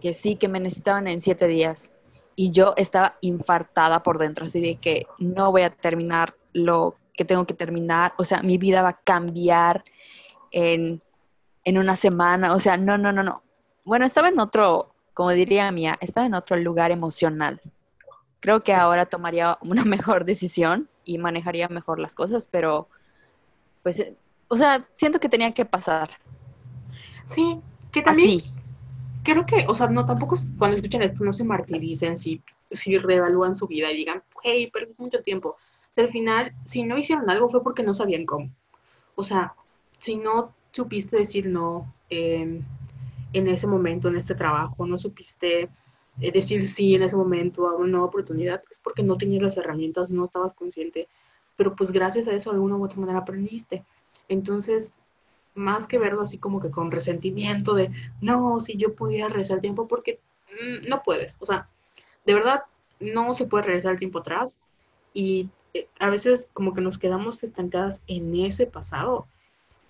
que sí, que me necesitaban en siete días. Y yo estaba infartada por dentro, así de que no voy a terminar lo que tengo que terminar. O sea, mi vida va a cambiar en, en una semana. O sea, no, no, no, no. Bueno, estaba en otro, como diría Mía, estaba en otro lugar emocional. Creo que ahora tomaría una [LAUGHS] mejor decisión y manejaría mejor las cosas, pero pues o sea, siento que tenía que pasar. Sí, que también creo que, o sea, no tampoco cuando escuchan esto no se martiricen si, si reevalúan su vida y digan, hey, perdí mucho tiempo. O sea, al final, si no hicieron algo fue porque no sabían cómo. O sea, si no supiste decir no en ese momento, en este trabajo, no supiste eh, decir sí en ese momento a una nueva oportunidad, es porque no tenías las herramientas, no estabas consciente. Pero pues gracias a eso, de alguna u otra manera aprendiste. Entonces, más que verlo así como que con resentimiento de, no, si yo pudiera regresar el tiempo, porque mm, no puedes. O sea, de verdad, no se puede regresar el tiempo atrás. Y eh, a veces como que nos quedamos estancadas en ese pasado,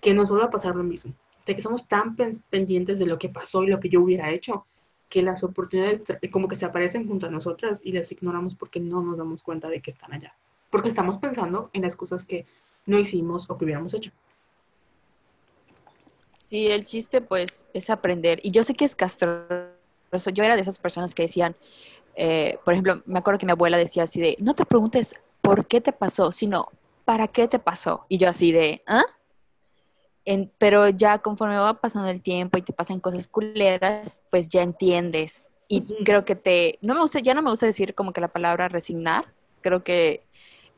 que nos vuelve a pasar lo mismo. De que somos tan pendientes de lo que pasó y lo que yo hubiera hecho, que las oportunidades como que se aparecen junto a nosotras y las ignoramos porque no nos damos cuenta de que están allá. Porque estamos pensando en las cosas que no hicimos o que hubiéramos hecho. Sí, el chiste pues es aprender. Y yo sé que es castroso. Yo era de esas personas que decían, eh, por ejemplo, me acuerdo que mi abuela decía así de, no te preguntes por qué te pasó, sino para qué te pasó. Y yo así de, ¿ah? pero ya conforme va pasando el tiempo y te pasan cosas culeras, pues ya entiendes. Y creo que te, no me gusta, ya no me gusta decir como que la palabra resignar. Creo que,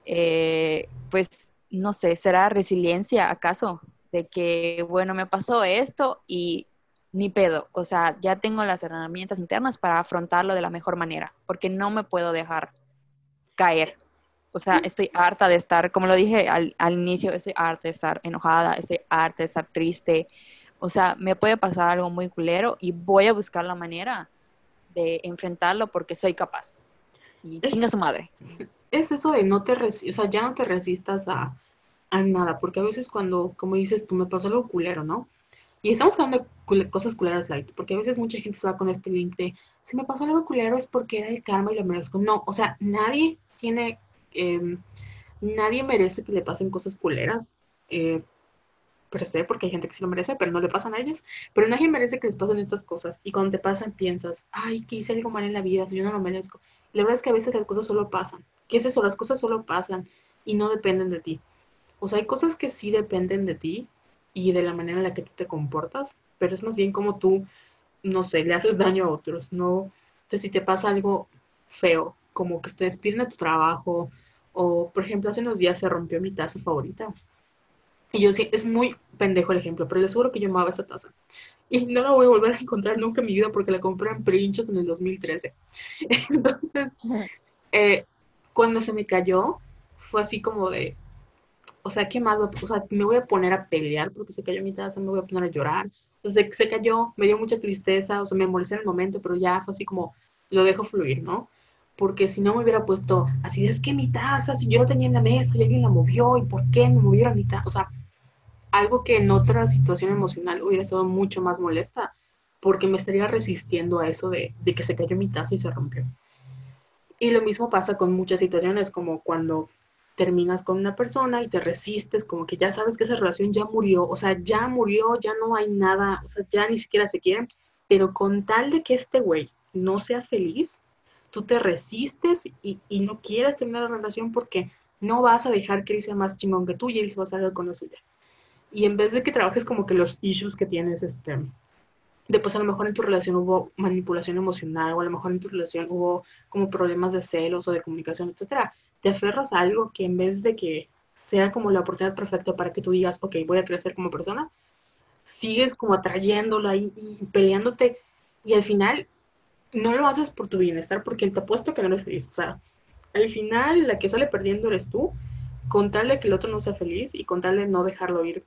eh, pues, no sé, ¿será resiliencia acaso? De que, bueno, me pasó esto y ni pedo, o sea, ya tengo las herramientas internas para afrontarlo de la mejor manera, porque no me puedo dejar caer. O sea, estoy harta de estar, como lo dije al, inicio, estoy harta de estar enojada, estoy harta de estar triste. O sea, me puede pasar algo muy culero y voy a buscar la manera de enfrentarlo porque soy capaz. Y chinga su madre. Es eso de no te, o sea, ya no te resistas a, a nada, porque a veces cuando, como dices tú, me pasó algo culero, ¿no? Y estamos hablando de cosas culeras light, porque a veces mucha gente se va con este link de, si me pasó algo culero es porque era el karma y lo merezco. No, o sea, nadie tiene, em, nadie merece que le pasen cosas culeras, eh, per se, porque hay gente que sí lo merece, pero no le pasan a ellas. Pero nadie merece que les pasen estas cosas. Y cuando te pasan, piensas, ay, que hice algo mal en la vida, yo no lo merezco. La verdad es que a veces las cosas solo pasan. ¿Qué es eso? Las cosas solo pasan y no dependen de ti. O sea, hay cosas que sí dependen de ti y de la manera en la que tú te comportas, pero es más bien como tú, no sé, le haces daño a otros, ¿no? O sea, si te pasa algo feo, como que te despiden de tu trabajo, o por ejemplo, hace unos días se rompió mi taza favorita. Y yo sí, es muy pendejo el ejemplo, pero les aseguro que yo amaba esa taza. Y no la voy a volver a encontrar nunca en mi vida porque la compré en Princhos en el 2013. [LAUGHS] Entonces, eh, cuando se me cayó, fue así como de, o sea, qué más, o sea, me voy a poner a pelear porque se cayó mi taza, me voy a poner a llorar. Entonces se cayó, me dio mucha tristeza, o sea, me molesté en el momento, pero ya fue así como, lo dejo fluir, ¿no? Porque si no me hubiera puesto así, es que mi taza, si yo la tenía en la mesa y alguien la movió, ¿y por qué me movieron mi taza? O sea, algo que en otra situación emocional hubiera sido mucho más molesta, porque me estaría resistiendo a eso de, de que se cayó mi taza y se rompió. Y lo mismo pasa con muchas situaciones, como cuando terminas con una persona y te resistes, como que ya sabes que esa relación ya murió, o sea, ya murió, ya no hay nada, o sea, ya ni siquiera se quieren, pero con tal de que este güey no sea feliz, tú te resistes y, y no quieres tener la relación porque no vas a dejar que él sea más chingón que tú y él se va a salir con la suya. Y en vez de que trabajes como que los issues que tienes, este, después a lo mejor en tu relación hubo manipulación emocional o a lo mejor en tu relación hubo como problemas de celos o de comunicación, etcétera, te aferras a algo que en vez de que sea como la oportunidad perfecta para que tú digas, ok, voy a crecer como persona, sigues como atrayéndola y, y peleándote y al final no lo haces por tu bienestar porque te apuesto que no eres feliz. O sea, al final la que sale perdiendo eres tú, contarle que el otro no sea feliz y contarle no dejarlo ir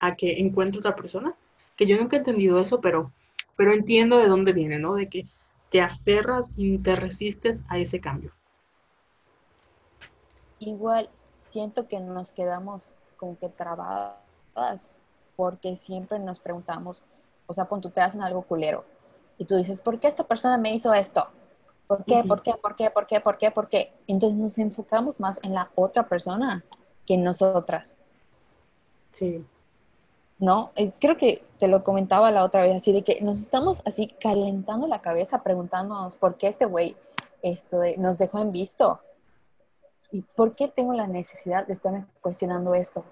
a que encuentre otra persona. Que yo nunca he entendido eso, pero, pero entiendo de dónde viene, ¿no? De que te aferras y te resistes a ese cambio. Igual siento que nos quedamos como que trabadas porque siempre nos preguntamos, o sea, cuando te hacen algo culero y tú dices, ¿por qué esta persona me hizo esto? ¿Por qué? ¿Por qué? ¿Por qué? ¿Por qué? ¿Por qué? ¿Por qué? Entonces nos enfocamos más en la otra persona que en nosotras. Sí. ¿No? Eh, creo que te lo comentaba la otra vez, así de que nos estamos así calentando la cabeza preguntándonos por qué este güey esto nos dejó en visto. ¿Y por qué tengo la necesidad de estar cuestionando esto?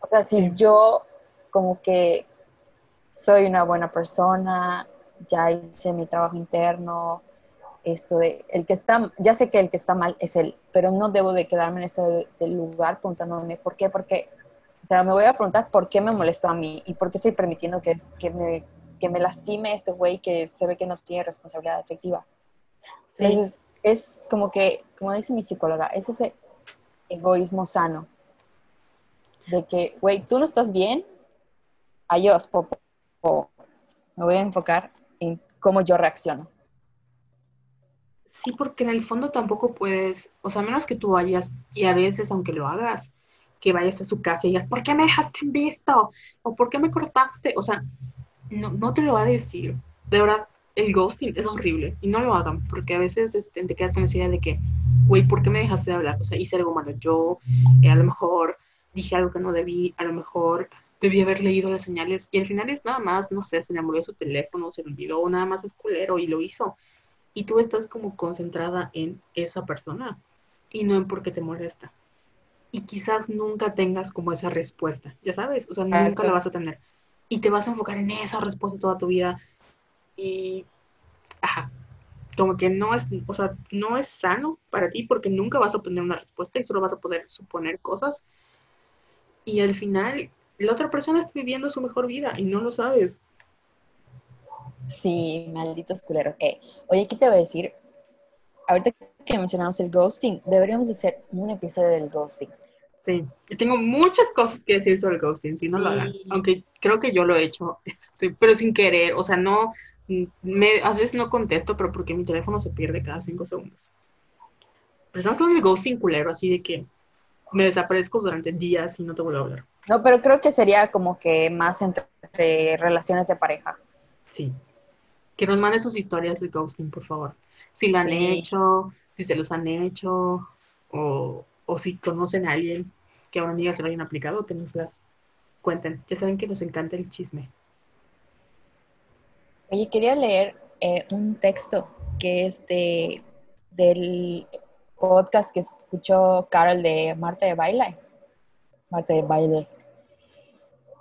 O sea, si yo como que soy una buena persona, ya hice mi trabajo interno, esto de el que está, ya sé que el que está mal es él, pero no debo de quedarme en ese lugar preguntándome por qué, porque, o sea, me voy a preguntar por qué me molestó a mí y por qué estoy permitiendo que, que, me, que me lastime este güey que se ve que no tiene responsabilidad efectiva. Entonces, es como que, como dice mi psicóloga, es ese egoísmo sano. De que, güey, tú no estás bien, adiós, popo. Me voy a enfocar en cómo yo reacciono. Sí, porque en el fondo tampoco puedes, o sea, menos que tú vayas, y a veces, aunque lo hagas, que vayas a su casa y digas, ¿por qué me dejaste en visto? ¿O por qué me cortaste? O sea, no, no te lo va a decir. De verdad, el ghosting es horrible y no lo hagan porque a veces este, te quedas con esa idea de que, güey, ¿por qué me dejaste de hablar? O sea, hice algo malo yo, eh, a lo mejor dije algo que no debí, a lo mejor debí haber leído las señales y al final es nada más, no sé, se le murió su teléfono, se le olvidó, nada más es culero y lo hizo. Y tú estás como concentrada en esa persona y no en por qué te molesta. Y quizás nunca tengas como esa respuesta, ya sabes, o sea, nunca la vas a tener. Y te vas a enfocar en esa respuesta toda tu vida y, ajá, como que no es, o sea, no es sano para ti porque nunca vas a obtener una respuesta y solo vas a poder suponer cosas. Y al final, la otra persona está viviendo su mejor vida y no lo sabes. Sí, malditos culeros. Eh, oye, ¿qué te voy a decir? Ahorita que mencionamos el ghosting, deberíamos hacer un episodio del ghosting. Sí, tengo muchas cosas que decir sobre el ghosting, si no lo hagan. Aunque creo que yo lo he hecho, este, pero sin querer. O sea, no, me, a veces no contesto, pero porque mi teléfono se pierde cada cinco segundos. Pero estamos con el ghosting culero, así de que me desaparezco durante días y no te vuelvo a hablar. No, pero creo que sería como que más entre, relaciones de pareja. Sí. Que nos mande sus historias de ghosting, por favor. Si lo han hecho, si se los han hecho, o, o si conocen a alguien que a una amiga se lo hayan aplicado, que nos las cuenten. Ya saben que nos encanta el chisme. Oye, quería leer eh, un texto que es de, del podcast que escuchó Carol de Marta de Baile. Marta de Baile.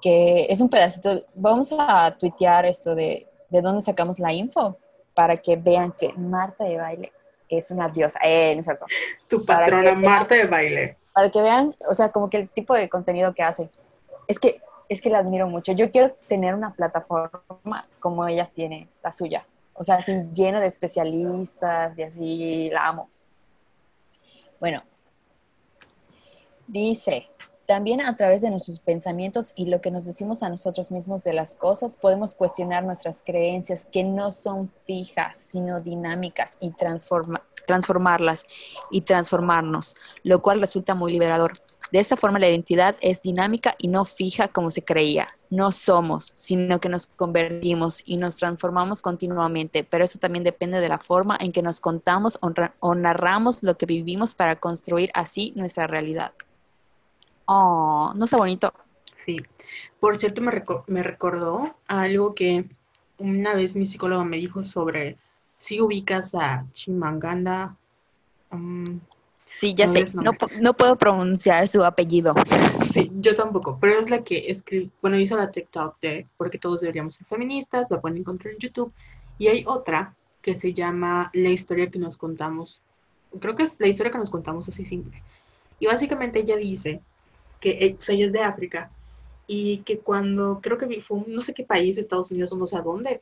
Que es un pedacito. Vamos a tuitear esto de, de dónde sacamos la info para que vean que Marta de Baile es una diosa. Eh, no es cierto. Tu patrona Marta de Baile. Para que vean, o sea, como que el tipo de contenido que hace. Es que es que la admiro mucho. Yo quiero tener una plataforma como ella tiene, la suya. O sea, así llena de especialistas y así la amo. Bueno, dice, también a través de nuestros pensamientos y lo que nos decimos a nosotros mismos de las cosas, podemos cuestionar nuestras creencias que no son fijas, sino dinámicas y transformarlas y transformarnos, lo cual resulta muy liberador. De esta forma la identidad es dinámica y no fija como se creía. No somos, sino que nos convertimos y nos transformamos continuamente, pero eso también depende de la forma en que nos contamos o, narramos lo que vivimos para construir así nuestra realidad. Oh, ¿no está bonito? Sí. Por cierto, me, me recordó algo que una vez mi psicóloga me dijo sobre, si ubicas a Chimanganda. Um, sí, ya sé, no, no, puedo pronunciar su apellido. Sí, yo tampoco, pero es la que escribe, bueno, hizo la TikTok de porque todos deberíamos ser feministas, la pueden encontrar en YouTube. Y hay otra que se llama La historia que nos contamos. Creo que es la historia que nos contamos así simple. Y básicamente ella dice que sea, ella es de África y que cuando, creo que fue no sé qué país, Estados Unidos o no sé a dónde,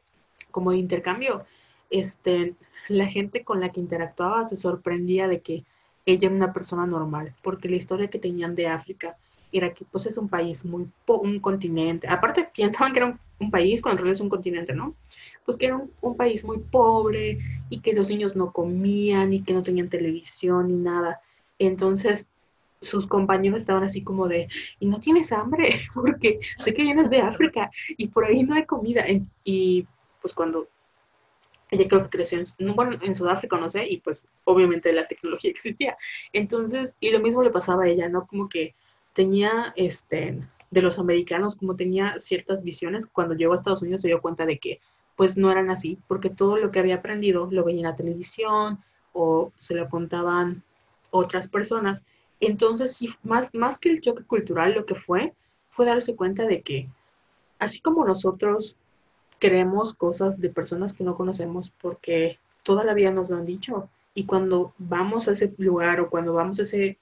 como de intercambio, este, la gente con la que interactuaba se sorprendía de que ella era una persona normal, porque la historia que tenían de África era que pues es un país muy, un continente, aparte pensaban que era un, país cuando en realidad es un continente, ¿no? Pues que era un, un, país muy pobre y que los niños no comían y que no tenían televisión ni nada. Entonces, sus compañeros estaban así como de, ¿y no tienes hambre? [LAUGHS] Porque sé que vienes de África y por ahí no hay comida. Y pues cuando ella creo que creció en, bueno, en Sudáfrica, no sé, y pues obviamente la tecnología [LAUGHS] existía. Entonces, y lo mismo le pasaba a ella, ¿no? Como que tenía, este, de los americanos, como tenía ciertas visiones, cuando llegó a Estados Unidos se dio cuenta de que pues no eran así, porque todo lo que había aprendido lo veía en la televisión o se lo contaban otras personas. Entonces, sí, más, más que el choque cultural, lo que fue, fue darse cuenta de que, así como nosotros creemos cosas de personas que no conocemos porque toda la vida nos lo han dicho. Y cuando vamos a ese lugar o cuando vamos a ese,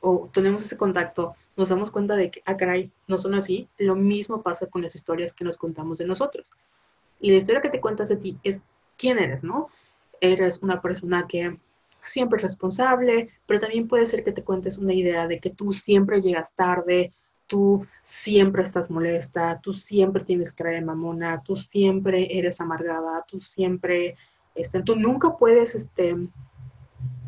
o tenemos ese contacto, nos damos cuenta de que, ah, caray, no son así. Lo mismo pasa con las historias que nos contamos de nosotros. Y la historia que te cuentas de ti es quién eres, ¿no? Eres una persona que siempre es responsable, pero también puede ser que te cuentes una idea de que tú siempre llegas tarde, tú siempre estás molesta, tú siempre tienes cara de mamona, tú siempre eres amargada, tú siempre, este, tú nunca puedes, este,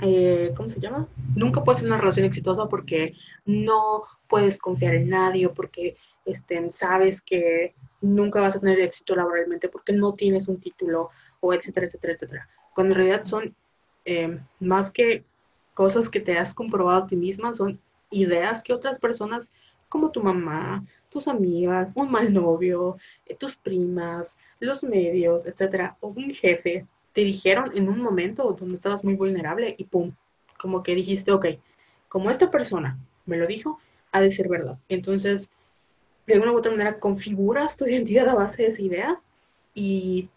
eh, ¿cómo se llama? Nunca puedes tener una relación exitosa porque no puedes confiar en nadie o porque este, sabes que nunca vas a tener éxito laboralmente porque no tienes un título o etcétera, etcétera, etcétera. Cuando en realidad son eh, más que cosas que te has comprobado a ti misma, son ideas que otras personas como tu mamá, tus amigas, un mal novio, eh, tus primas, los medios, etcétera, o un jefe, te dijeron en un momento donde estabas muy vulnerable y pum, como que dijiste, ok, como esta persona me lo dijo, ha de ser verdad. Entonces, de alguna u otra manera, configuras tu identidad a base de esa idea y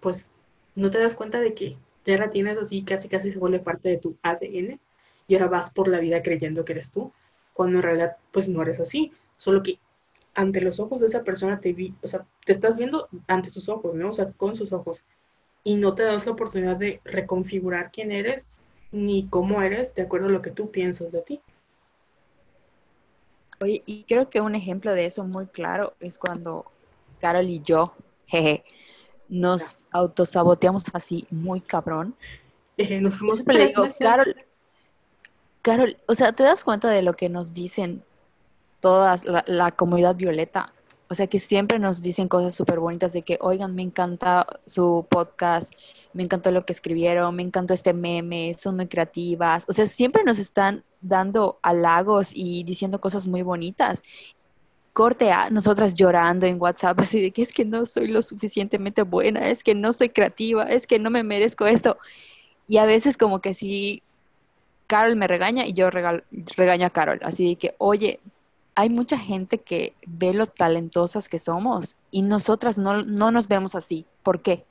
pues no te das cuenta de que ya la tienes así, casi casi se vuelve parte de tu ADN y ahora vas por la vida creyendo que eres tú cuando en realidad pues no eres así, solo que ante los ojos de esa persona te vi, o sea, te estás viendo ante sus ojos, ¿no? O sea, con sus ojos. Y no te das la oportunidad de reconfigurar quién eres ni cómo eres de acuerdo a lo que tú piensas de ti. Oye, y creo que un ejemplo de eso muy claro es cuando Carol y yo, jeje, nos autosaboteamos así muy cabrón. Eh, nos fuimos Carol, Carol, o sea, ¿te das cuenta de lo que nos dicen todas la, comunidad violeta? O sea, que siempre nos dicen cosas súper bonitas de que, oigan, me encanta su podcast, me encantó lo que escribieron, me encantó este meme, son muy creativas. O sea, siempre nos están dando halagos y diciendo cosas muy bonitas. Corte a nosotras llorando en WhatsApp, así de que es que no soy lo suficientemente buena, es que no soy creativa, es que no me merezco esto. Y a veces como que sí Carol me regaña y yo regaño a Carol. Así que, oye, hay mucha gente que ve lo talentosas que somos y nosotras no, nos vemos así. ¿Por qué?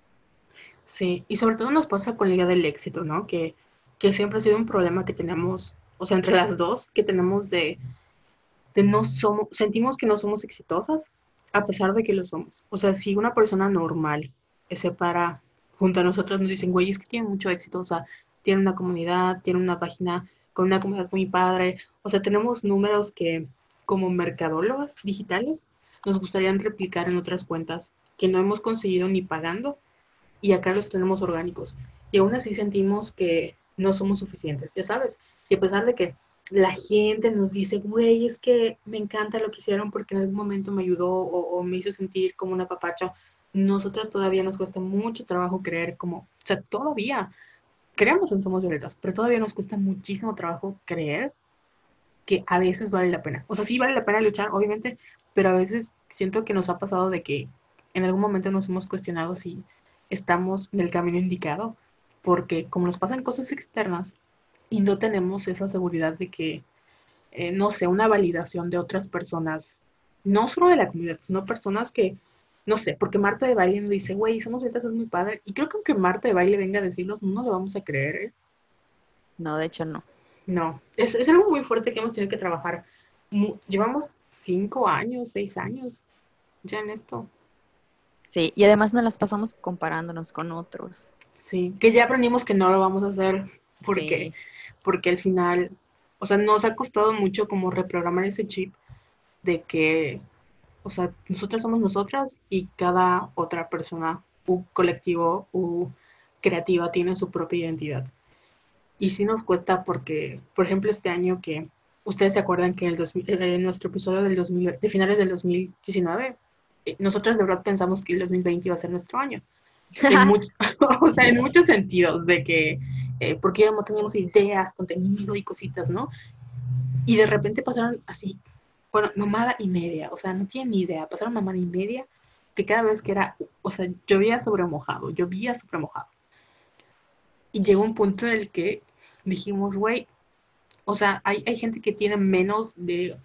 Sí, y sobre todo nos pasa con la idea del éxito, ¿no? Que, que siempre ha sido un problema que tenemos, o sea, entre las dos, que tenemos de, de no somos, sentimos que no somos exitosas a pesar de que lo somos. O sea, si una persona normal se para junto a nosotros nos dicen, güey, es que tiene mucho éxito, o sea, tiene una comunidad, tiene una página con una comunidad muy padre. O sea, tenemos números que como mercadólogos digitales nos gustaría replicar en otras cuentas que no hemos conseguido ni pagando y acá los tenemos orgánicos. Y aún así sentimos que no somos suficientes, ya sabes. Y a pesar de que la gente nos dice, güey, es que me encanta lo que hicieron porque en algún momento me ayudó o, me hizo sentir como una papacha, nosotras todavía nos cuesta mucho trabajo creer como, o sea, todavía creemos en Somos Violetas, pero todavía nos cuesta muchísimo trabajo creer que a veces vale la pena. O sea, sí vale la pena luchar, obviamente, pero a veces siento que nos ha pasado de que en algún momento nos hemos cuestionado si estamos en el camino indicado, porque como nos pasan cosas externas y no tenemos esa seguridad de que, eh, no sé, una validación de otras personas, no solo de la comunidad, sino personas que, no sé, porque Marta de baile nos dice, güey, somos betas, es muy padre, y creo que aunque Marta de baile venga a decirnos, no lo vamos a creer, ¿eh? No, de hecho no. No, es, es algo muy fuerte que hemos tenido que trabajar. Llevamos cinco años, seis años ya en esto. Sí, y además nos las pasamos comparándonos con otros. Sí, que ya aprendimos que no lo vamos a hacer porque, Sí. Porque al final, o sea, nos ha costado mucho como reprogramar ese chip de que, o sea, nosotras somos nosotras y cada otra persona, u colectivo, u creativa tiene su propia identidad. Y sí nos cuesta porque, por ejemplo, este año que ustedes se acuerdan que en, el 2000 en nuestro episodio del 2000, de finales del 2019, eh, nosotras de verdad pensamos que el 2020 iba a ser nuestro año. En [LAUGHS] much- [LAUGHS] o sea, en muchos sentidos, de que, eh, porque no teníamos ideas, contenido y cositas, ¿no? Y de repente pasaron así, bueno, mamada y media, o sea, no tienen ni idea, pasaron mamada y media, que cada vez que era, o sea, llovía sobre mojado, llovía sobre mojado. Y llegó un punto en el que dijimos, güey, o sea, hay, hay gente que tiene menos de,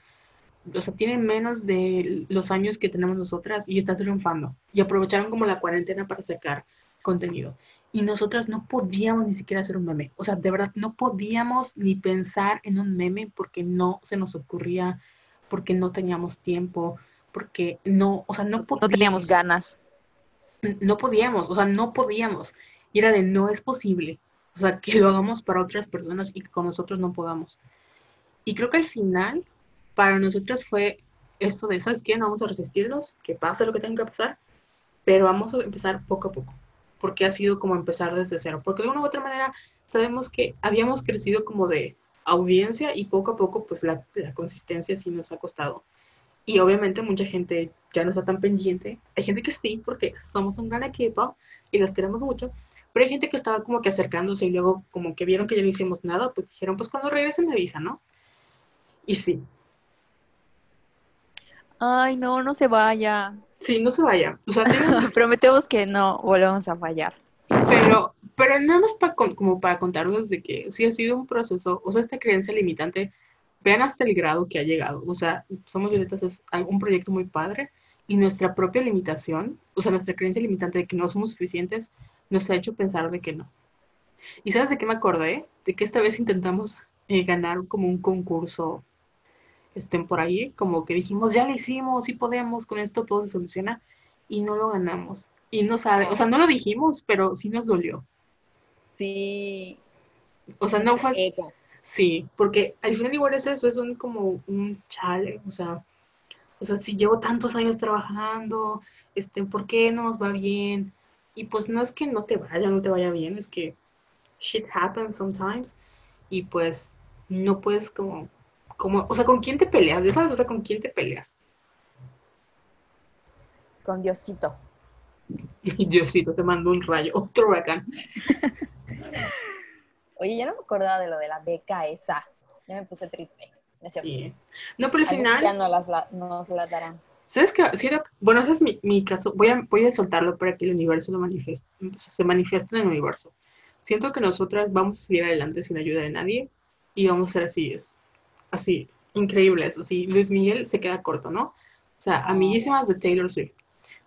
o sea, tiene menos de los años que tenemos nosotras y está triunfando. Y aprovecharon como la cuarentena para sacar contenido. Y nosotras no podíamos ni siquiera hacer un meme. O sea, de verdad, no podíamos ni pensar en un meme porque no se nos ocurría, porque no teníamos tiempo, porque no, o sea, no podíamos. No teníamos ganas. No podíamos, o sea, no podíamos. Y era de no es posible. O sea, que lo hagamos para otras personas y que con nosotros no podamos. Y creo que al final, para nosotras fue esto de, ¿sabes qué? No vamos a resistirnos, que pase lo que tenga que pasar, pero vamos a empezar poco a poco. Porque ha sido como empezar desde cero. Porque de una u otra manera sabemos que habíamos crecido como de audiencia y poco a poco, pues la, la consistencia sí nos ha costado. Y obviamente mucha gente ya no está tan pendiente. Hay gente que sí, porque somos un gran equipo y los queremos mucho. Pero hay gente que estaba como que acercándose y luego como que vieron que ya no hicimos nada, pues dijeron, pues cuando regresen me avisan, ¿no? Y sí, Ay, no, no se vaya. Sí, no se vaya. O sea, tengan- [LAUGHS] Prometemos que no volvemos a fallar. pero, pero nada más para, como para contarles de que sí ha sido un proceso, o sea, esta creencia limitante, vean hasta el grado que ha llegado. O sea, Somos Violetas es un proyecto muy padre y nuestra propia limitación, o sea, nuestra creencia limitante de que no somos suficientes, nos ha hecho pensar de que no. ¿Y sabes de qué me acordé? De que esta vez intentamos eh, ganar como un concurso estén por ahí, como que dijimos, ya lo hicimos, sí podemos, con esto todo se soluciona, y no lo ganamos. Y no sabe, o sea, no lo dijimos, pero sí nos dolió. Sí. O sea, no fue, sí, porque al final igual es eso, es un como un chale, o sea, o sea, si llevo tantos años trabajando, este, ¿por qué no nos va bien? Y pues no es que no te vaya, no te vaya bien, es que shit happens sometimes, y pues no puedes como, como, o sea, ¿con quién te peleas? ¿Ya sabes? O sea, ¿con quién te peleas? Con Diosito. [LAUGHS] Diosito te mandó un rayo, otro huracán. [LAUGHS] Oye, yo no me acordaba de lo de la beca esa. Ya me puse triste. No. Sí. Pero al final, no las la- nos la darán. ¿sabes qué? Sí era- bueno, ese es mi, mi caso. Voy a, voy a soltarlo para que el universo lo manifieste, se manifieste en el universo. Siento que nosotras vamos a seguir adelante sin ayuda de nadie y vamos a ser así, es, así, increíbles. Así, Luis Miguel se queda corto, ¿no? O sea, amiguísimas de Taylor Swift.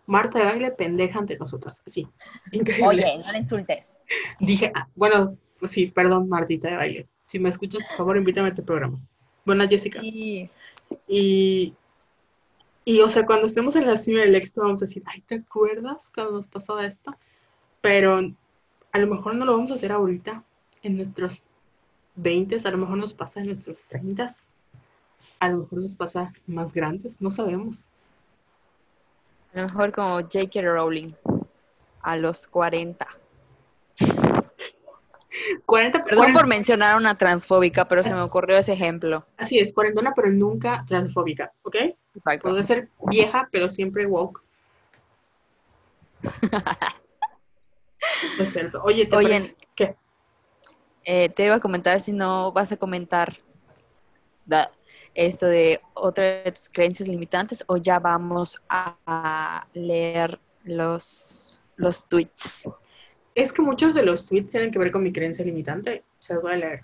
Marta de baile pendeja ante nosotras, así, increíble. Oye, no le insultes. [LAUGHS] Dije, ah, bueno, sí, perdón, Martita de baile. Si me escuchas, por favor, invítame a tu programa. Bueno, Jessica. Sí. Y, y, o sea, cuando estemos en la cima del éxito, vamos a decir, ay, ¿te acuerdas cuando nos pasó esto? Pero a lo mejor no lo vamos a hacer ahorita, en nuestros 20, a lo mejor nos pasa en nuestros 30, a lo mejor nos pasa más grandes, no sabemos. A lo mejor como J.K. Rowling. A los 40. 40, Perdón 40 por mencionar una transfóbica, pero se me ocurrió ese ejemplo. así es, cuarentona, pero nunca transfóbica, ¿ok? Exacto. Puede ser vieja, pero siempre woke. [LAUGHS] es cierto. Oye, ¿te Oye, parece- ¿Qué? Eh, te iba a comentar si no vas a comentar esto de otra de tus creencias limitantes o ya vamos a, leer los, los tweets. Es que muchos de los tweets tienen que ver con mi creencia limitante. Se los voy a leer.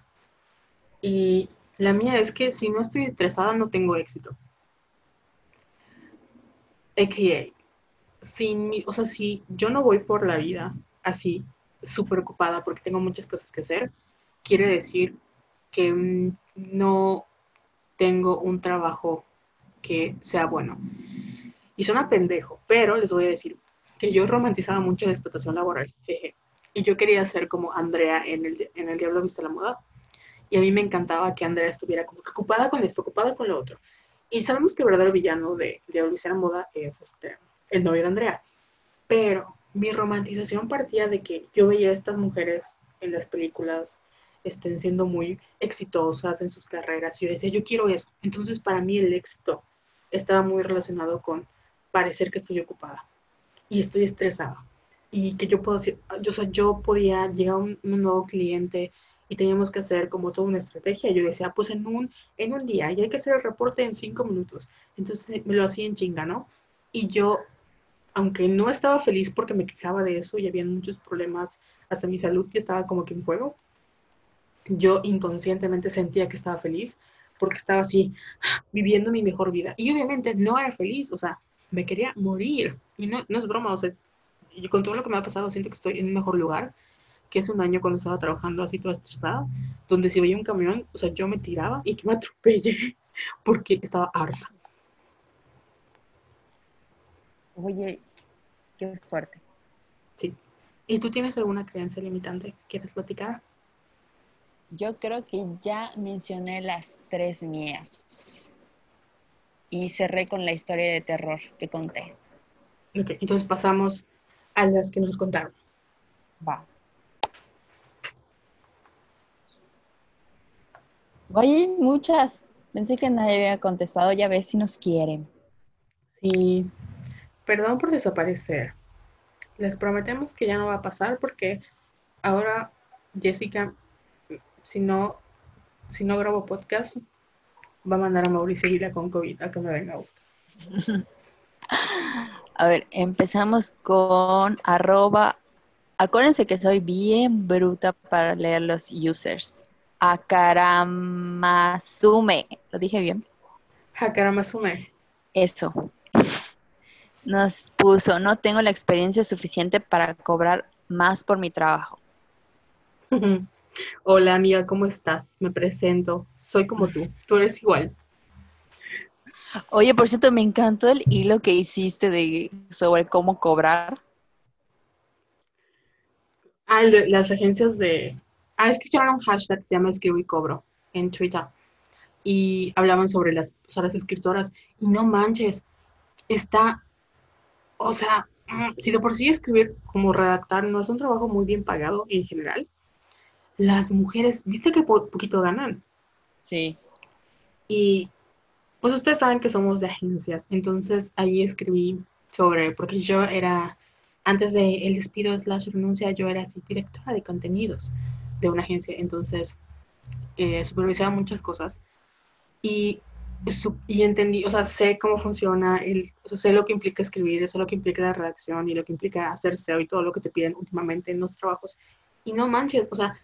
Y la mía es que si no estoy estresada, no tengo éxito. AKA, si, o sea, si yo no voy por la vida así, súper ocupada porque tengo muchas cosas que hacer, quiere decir que mm, no tengo un trabajo que sea bueno. Y suena pendejo, pero les voy a decir que yo romantizaba mucho la explotación laboral. jeje. Y yo quería ser como Andrea en el, en el Diablo Viste la Moda. Y a mí me encantaba que Andrea estuviera como que ocupada con esto, ocupada con lo otro. Y sabemos que el verdadero villano de Diablo Viste la Moda es este, el novio de Andrea. Pero mi romantización partía de que yo veía a estas mujeres en las películas estén siendo muy exitosas en sus carreras. Yo decía, yo quiero eso. Entonces, para mí el éxito estaba muy relacionado con parecer que estoy ocupada y estoy estresada. Y que yo puedo decir, yo, o sea, yo podía llegar a un, un nuevo cliente y teníamos que hacer como toda una estrategia. Yo decía, pues en un, en un día, y hay que hacer el reporte en cinco minutos. Entonces me lo hacía en chinga, ¿no? Y yo, aunque no estaba feliz porque me quejaba de eso y había muchos problemas, hasta mi salud que estaba como que en juego, yo inconscientemente sentía que estaba feliz porque estaba así viviendo mi mejor vida. Y obviamente no era feliz, o sea, me quería morir. Y no, no es broma, o sea, yo con todo lo que me ha pasado siento que estoy en un mejor lugar, que es un año cuando estaba trabajando así toda estresada, donde si veía un camión, o sea, yo me tiraba y que me atropelle [LAUGHS] porque estaba harta. Oye, qué fuerte. Sí. ¿Y tú tienes alguna creencia limitante? ¿Quieres platicar? Yo creo que ya mencioné las tres mías. Y cerré con la historia de terror que conté. Ok, entonces pasamos a las que nos contaron. Va. Oye, muchas. Pensé que nadie había contestado. Ya ves si nos quieren. Sí, perdón por desaparecer. Les prometemos que ya no va a pasar porque ahora Jessica, si no, si no grabo podcast, va a mandar a Mauricio Vila con COVID a que me venga a buscar. [LAUGHS] A ver, empezamos con arroba. Acuérdense que soy bien bruta para leer los users. Akaramasume. ¿Lo dije bien? Hakaramasume. Eso. Nos puso, no tengo la experiencia suficiente para cobrar más por mi trabajo. [LAUGHS] Hola amiga, ¿cómo estás? Me presento. Soy como tú. Tú eres igual. Oye, por cierto, me encantó el hilo que hiciste de sobre cómo cobrar. Ah, de las agencias de... Ah, es que echaron un hashtag que se llama Escribo y Cobro en Twitter. Y hablaban sobre las, o sea, las escritoras. Y no manches, está... O sea, mm, si de por sí escribir como redactar no es un trabajo muy bien pagado en general, las mujeres, ¿viste que po- poquito ganan? Sí. Y pues ustedes saben que somos de agencias, entonces ahí escribí sobre, porque yo era, antes de el despido slash renuncia, yo era así directora de contenidos de una agencia, entonces eh, supervisaba muchas cosas y, su- y entendí, o sea, sé cómo funciona, el, o sea, sé lo que implica escribir, sé lo que implica la redacción y lo que implica hacer SEO y todo lo que te piden últimamente en los trabajos. Y no manches, o sea,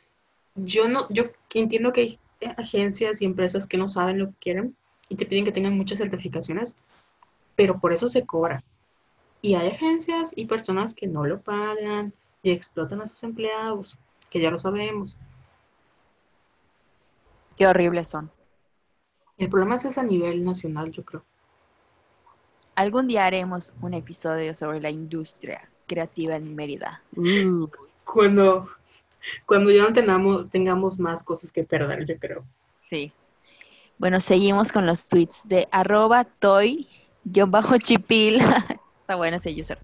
yo no, yo que entiendo que hay agencias y empresas que no saben lo que quieren y te piden que tengan muchas certificaciones, pero por eso se cobra. Y hay agencias y personas que no lo pagan y explotan a sus empleados, que ya lo sabemos. Qué horribles son. El problema es a nivel nacional, yo creo. Algún día haremos un episodio sobre la industria creativa en Mérida. Uh, Cuando, cuando ya no tengamos, tengamos más cosas que perder, yo creo. sí. Bueno, seguimos con los tweets de arroba toy-chipil. [LAUGHS] Está bueno ese user.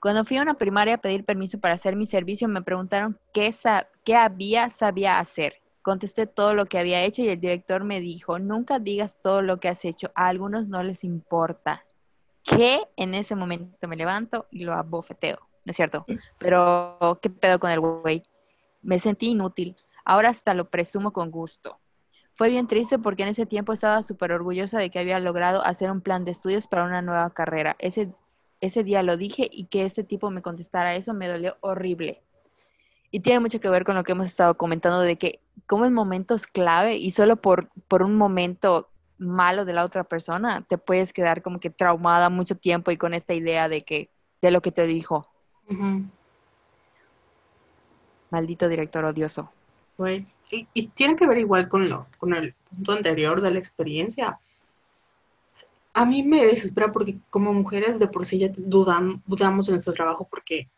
Cuando fui a una primaria a pedir permiso para hacer mi servicio, me preguntaron qué, qué había, sabía hacer. Contesté todo lo que había hecho y el director me dijo, nunca digas todo lo que has hecho, a algunos no les importa. Que en ese momento me levanto y lo abofeteo, ¿no es cierto? Pero, ¿qué pedo con el güey? Me sentí inútil. Ahora hasta lo presumo con gusto. Fue bien triste porque en ese tiempo estaba súper orgullosa de que había logrado hacer un plan de estudios para una nueva carrera. Ese, ese día lo dije y que este tipo me contestara eso me dolió horrible. Y tiene mucho que ver con lo que hemos estado comentando de que como en momentos clave y solo por, por un momento malo de la otra persona te puedes quedar como que traumada mucho tiempo y con esta idea de que de lo que te dijo. Maldito director odioso. Y, tiene que ver igual con, lo, con el punto anterior de la experiencia. A mí me desespera porque como mujeres de por sí ya dudan, dudamos de nuestro trabajo porque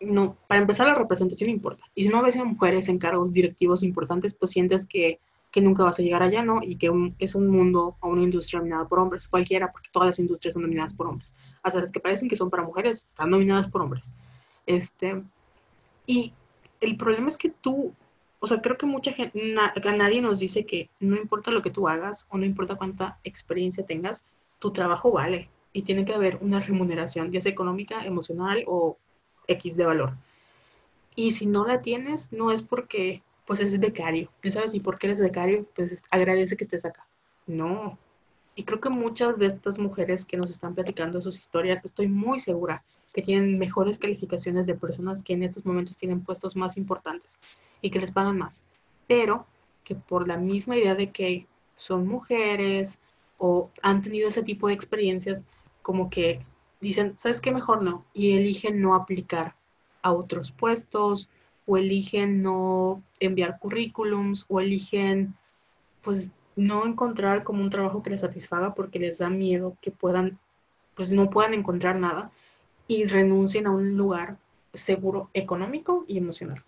no, para empezar la representación importa. Y si no ves a mujeres en cargos directivos importantes, pues sientes que, que nunca vas a llegar allá, ¿no? Y que es un mundo o una industria dominada por hombres, cualquiera, porque todas las industrias son dominadas por hombres. Hasta las que parecen que son para mujeres, están dominadas por hombres. Este, y el problema es que tú o sea, creo que mucha gente, nadie nos dice que no importa lo que tú hagas o no importa cuánta experiencia tengas, tu trabajo vale y tiene que haber una remuneración, ya sea económica, emocional o X de valor. Y si no la tienes, no es porque, pues es becario, ya sabes, y porque eres becario, pues agradece que estés acá. No. Y creo que muchas de estas mujeres que nos están platicando sus historias, estoy muy segura que tienen mejores calificaciones de personas que en estos momentos tienen puestos más importantes y que les pagan más, pero que por la misma idea de que son mujeres o han tenido ese tipo de experiencias, como que dicen, ¿sabes qué? Mejor no, y eligen no aplicar a otros puestos o eligen no enviar currículums o eligen pues no encontrar como un trabajo que les satisfaga porque les da miedo que puedan pues no puedan encontrar nada y renuncien a un lugar seguro económico y emocional.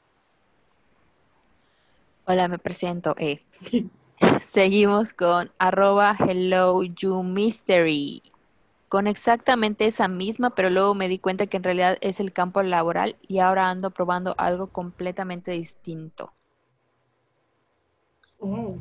Hola, me presento. Eh. [LAUGHS] Seguimos con arroba hello you mystery. Con exactamente esa misma, pero luego me di cuenta que en realidad es el campo laboral y ahora ando probando algo completamente distinto. Oh.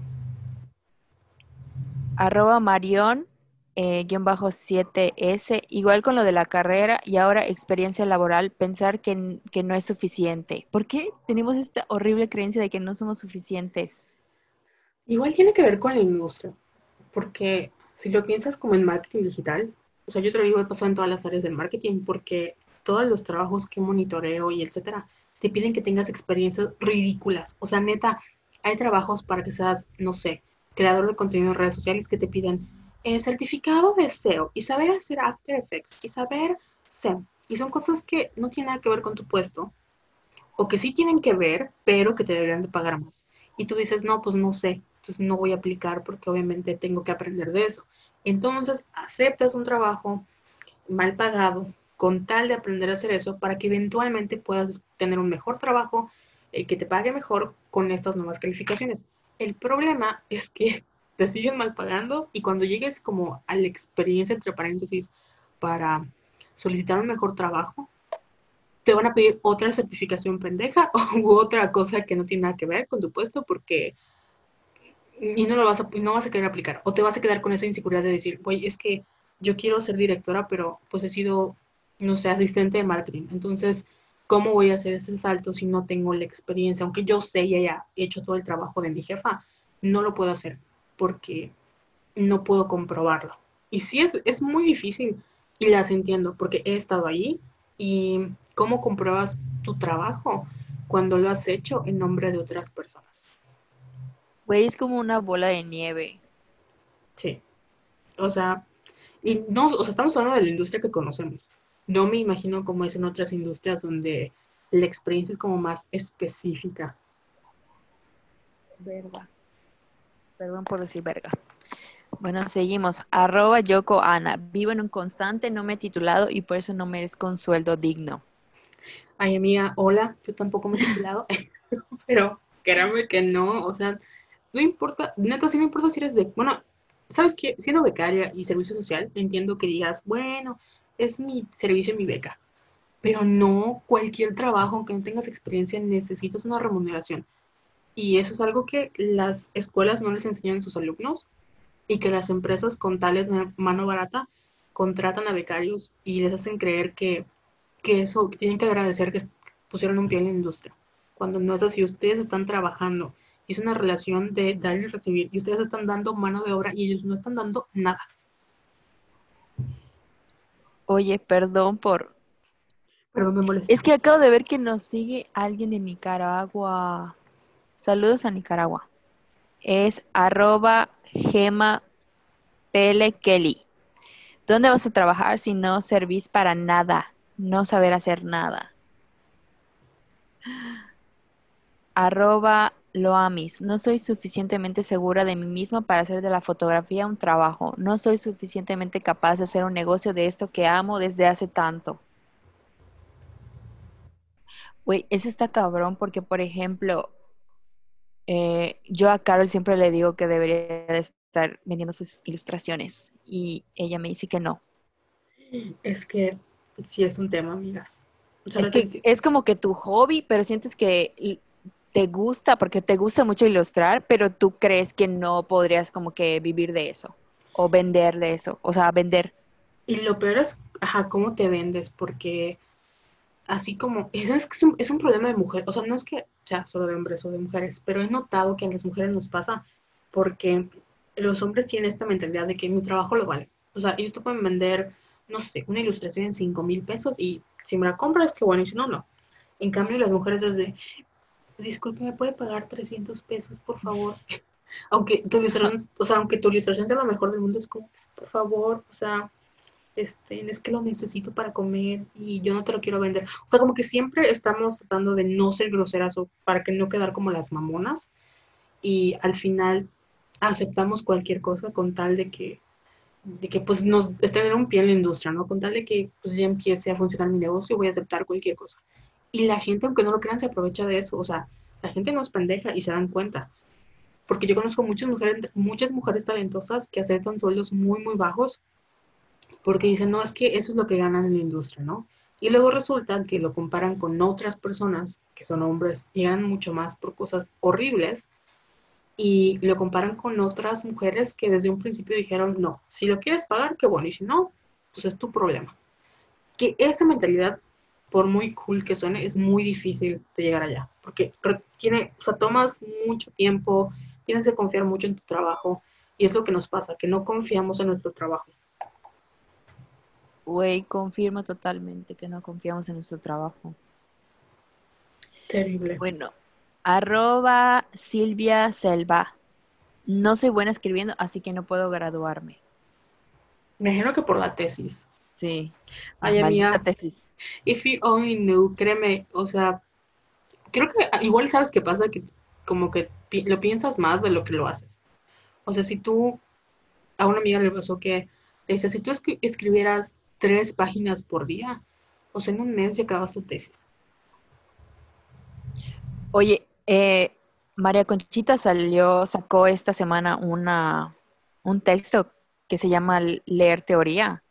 Arroba Marion eh, guion bajo 7S, igual con lo de la carrera y ahora experiencia laboral, pensar que, que, no es suficiente. ¿Por qué tenemos esta horrible creencia de que no somos suficientes? Igual tiene que ver con la industria, porque si lo piensas como en marketing digital, o sea, yo te lo digo, he pasado en todas las áreas del marketing, porque todos los trabajos que monitoreo y etcétera, te piden que tengas experiencias ridículas. O sea, neta, hay trabajos para que seas, no sé, creador de contenido en redes sociales que te piden certificado de SEO y saber hacer After Effects y saber SEM. Y son cosas que no tienen nada que ver con tu puesto o que sí tienen que ver, pero que te deberían de pagar más. Y tú dices, no, pues no sé, entonces no voy a aplicar porque obviamente tengo que aprender de eso. Entonces aceptas un trabajo mal pagado con tal de aprender a hacer eso para que eventualmente puedas tener un mejor trabajo eh, que te pague mejor con estas nuevas calificaciones. El problema es que [LAUGHS] te siguen mal pagando y cuando llegues como a la experiencia, entre paréntesis, para solicitar un mejor trabajo, te van a pedir otra certificación pendeja [LAUGHS] u otra cosa que no tiene nada que ver con tu puesto porque y no lo vas a, no vas a querer aplicar o te vas a quedar con esa inseguridad de decir, oye, es que yo quiero ser directora, pero pues he sido, no sé, asistente de marketing. Entonces, ¿cómo voy a hacer ese salto si no tengo la experiencia? Aunque yo sé y haya hecho todo el trabajo de mi jefa, no lo puedo hacer porque no puedo comprobarlo. Y sí, es, es muy difícil y las entiendo porque he estado ahí y cómo compruebas tu trabajo cuando lo has hecho en nombre de otras personas. Güey, es como una bola de nieve. Sí. O sea, y no, o sea, estamos hablando de la industria que conocemos. No me imagino cómo es en otras industrias donde la experiencia es como más específica. Verdad. Perdón por decir verga. Bueno, seguimos. Arroba Yoko Ana. Vivo en un constante, no me he titulado y por eso no me es con sueldo digno. Ay, amiga, hola. Yo tampoco me he titulado, [LAUGHS] pero créanme que no. O sea, no importa. Neta, sí me importa si eres de. Bueno, ¿sabes qué? Siendo becaria y servicio social, entiendo que digas, bueno, es mi servicio mi beca. Pero no cualquier trabajo, aunque no tengas experiencia, necesitas una remuneración. Y eso es algo que las escuelas no les enseñan a sus alumnos y que las empresas con tales mano barata contratan a becarios y les hacen creer que, que eso, tienen que agradecer que pusieron un pie en la industria. Cuando no es así, ustedes están trabajando. Es una relación de dar y recibir. Y ustedes están dando mano de obra y ellos no están dando nada. Oye, perdón por... Perdón, me molesta. Es que acabo de ver que nos sigue alguien de Nicaragua. Saludos a Nicaragua. Es arroba gema Pele Kelly. ¿Dónde vas a trabajar si no servís para nada? No saber hacer nada. [GASPS] Arroba Loamis. No soy suficientemente segura de mí misma para hacer de la fotografía un trabajo. No soy suficientemente capaz de hacer un negocio de esto que amo desde hace tanto. Güey, eso está cabrón porque, por ejemplo, eh, yo a Carol siempre le digo que debería estar vendiendo sus ilustraciones y ella me dice que no. Es que sí es un tema, amigas. O sea, Es que es como que tu hobby, pero sientes que te gusta, porque te gusta mucho ilustrar, pero tú crees que no podrías como que vivir de eso o vender de eso, o sea, vender. Y lo peor es, ajá, cómo te vendes, porque así como, es, es un, es un problema de mujer, o sea, no es que sea solo de hombres o de mujeres, pero he notado que a las mujeres nos pasa porque los hombres tienen esta mentalidad de que mi trabajo lo vale. O sea, ellos te pueden vender, no sé, una ilustración en 5 mil pesos y si me la compras, qué bueno, y si no, no. En cambio, las mujeres es de, disculpe, ¿me puede pagar 300 pesos, por favor? [LAUGHS] aunque tu ilustración, o sea, aunque tu ilustración sea lo mejor del mundo, es como, por favor, o sea, este, es que lo necesito para comer y yo no te lo quiero vender. O sea, como que siempre estamos tratando de no ser groseras o para que no quedar como las mamonas y al final aceptamos cualquier cosa con tal de que, de que pues nos es tener un pie en la industria, ¿no? Con tal de que pues ya empiece a funcionar mi negocio, voy a aceptar cualquier cosa. Y la gente, aunque no lo crean, se aprovecha de eso. O sea, la gente no es pendeja y se dan cuenta. Porque yo conozco muchas mujeres, muchas mujeres talentosas que aceptan sueldos muy, muy bajos porque dicen, no, es que eso es lo que ganan en la industria, ¿no? Y luego resulta que lo comparan con otras personas que son hombres y ganan mucho más por cosas horribles y lo comparan con otras mujeres que desde un principio dijeron, no, si lo quieres pagar, qué bueno, y si no, pues es tu problema. Que esa mentalidad, por muy cool que suene, es muy difícil de llegar allá, porque tiene, o sea, tomas mucho tiempo, tienes que confiar mucho en tu trabajo y es lo que nos pasa, que no confiamos en nuestro trabajo. Güey, confirmo totalmente que no confiamos en nuestro trabajo. Terrible. Bueno, arroba Silvia Selva. No soy buena escribiendo, así que no puedo graduarme. Me imagino que por la tesis. Sí. Ay, amiga. tesis. If you only knew, créeme, o sea, creo que igual sabes qué pasa, que como que pi- lo piensas más de lo que lo haces. O sea, si tú, a una amiga le pasó que, le dice, si tú escri- escribieras tres páginas por día, o sea, en un mes ya acabas tu tesis. Oye, eh, María Conchita salió, sacó esta semana una, un texto que se llama Leer Teoría,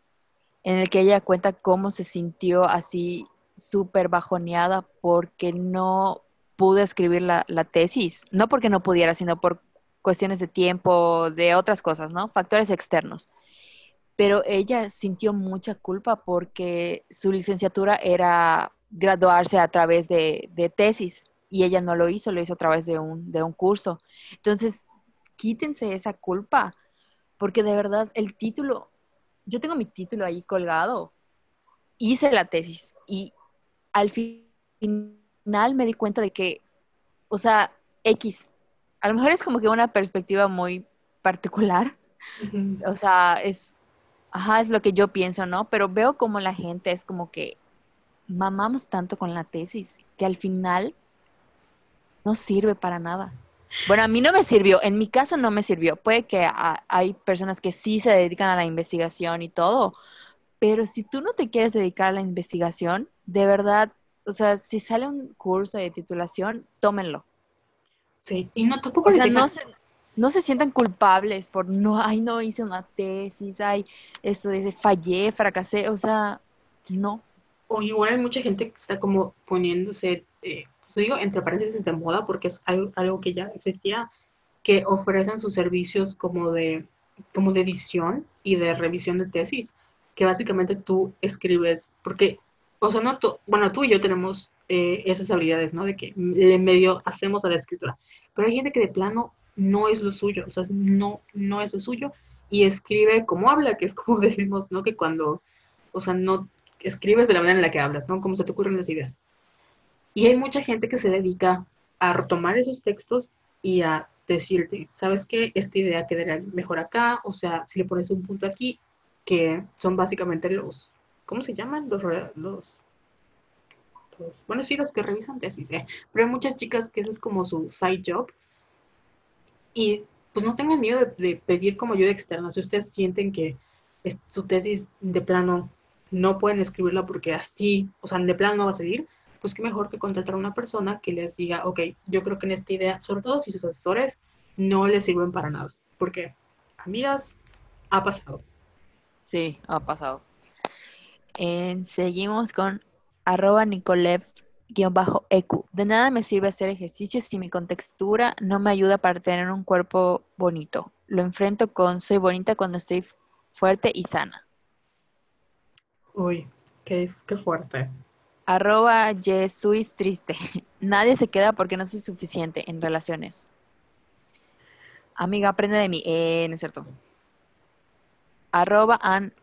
en el que ella cuenta cómo se sintió así súper bajoneada porque no pudo escribir la, tesis, no porque no pudiera, sino por cuestiones de tiempo, de otras cosas, ¿no? Factores externos. Pero ella sintió mucha culpa porque su licenciatura era graduarse a través de, tesis y ella no lo hizo, lo hizo a través de un curso. Entonces, quítense esa culpa, porque de verdad el título, yo tengo mi título ahí colgado, hice la tesis y al fi- final me di cuenta de que, o sea, X, a lo mejor es como que una perspectiva muy particular, o sea, es, ajá, es lo que yo pienso, ¿no? Pero veo como la gente es como que mamamos tanto con la tesis que al final no sirve para nada. Bueno, a mí no me sirvió, en mi caso no me sirvió. Puede que a- hay personas que sí se dedican a la investigación y todo, pero si tú no te quieres dedicar a la investigación, de verdad, o sea, si sale un curso de titulación, tómenlo. Sí, y no tampoco O sea, no se, no se sientan culpables por no, ay, no hice una tesis, ay, esto dice, fallé, fracasé, o sea, no. O igual hay mucha gente que está como poniéndose, eh, digo, entre paréntesis de moda, porque es algo, algo que ya existía, que ofrecen sus servicios como de, como de edición y de revisión de tesis, que básicamente tú escribes, porque, o sea, no tú, bueno, tú y yo tenemos eh, esas habilidades, ¿no? De que le medio hacemos a la escritura, pero hay gente que de plano no es lo suyo, o sea, no, no es lo suyo, y escribe como habla, que es como [LAUGHS] decimos, ¿no? Que cuando o sea, no escribes de la manera en la que hablas, ¿no? Como se te ocurren las ideas. Y hay mucha gente que se dedica a retomar esos textos y a decirte, ¿sabes qué? Esta idea quedaría mejor acá, o sea, si le pones un punto aquí, que son básicamente los, ¿cómo se llaman? Los, los, bueno, sí, los que revisan tesis, ¿eh? pero hay muchas chicas que eso es como su side job. Y pues no tengan miedo de, pedir como ayuda externa. Si ustedes sienten que es, tu tesis de plano no pueden escribirla porque así, o sea, de plano no va a salir, pues qué mejor que contratar a una persona que les diga, ok, yo creo que en esta idea, sobre todo si sus asesores no les sirven para nada. Porque, amigas, ha pasado. Sí, ha pasado. seguimos con arroba Nicolev-ecu. De nada me sirve hacer ejercicio si mi contextura no me ayuda para tener un cuerpo bonito. Lo enfrento con soy bonita cuando estoy fuerte y sana. Uy, qué, fuerte. Arroba Jesuis triste. [LAUGHS] Nadie se queda porque no soy suficiente en relaciones. Amiga, aprende de mí. Eh, no es cierto. Arroba An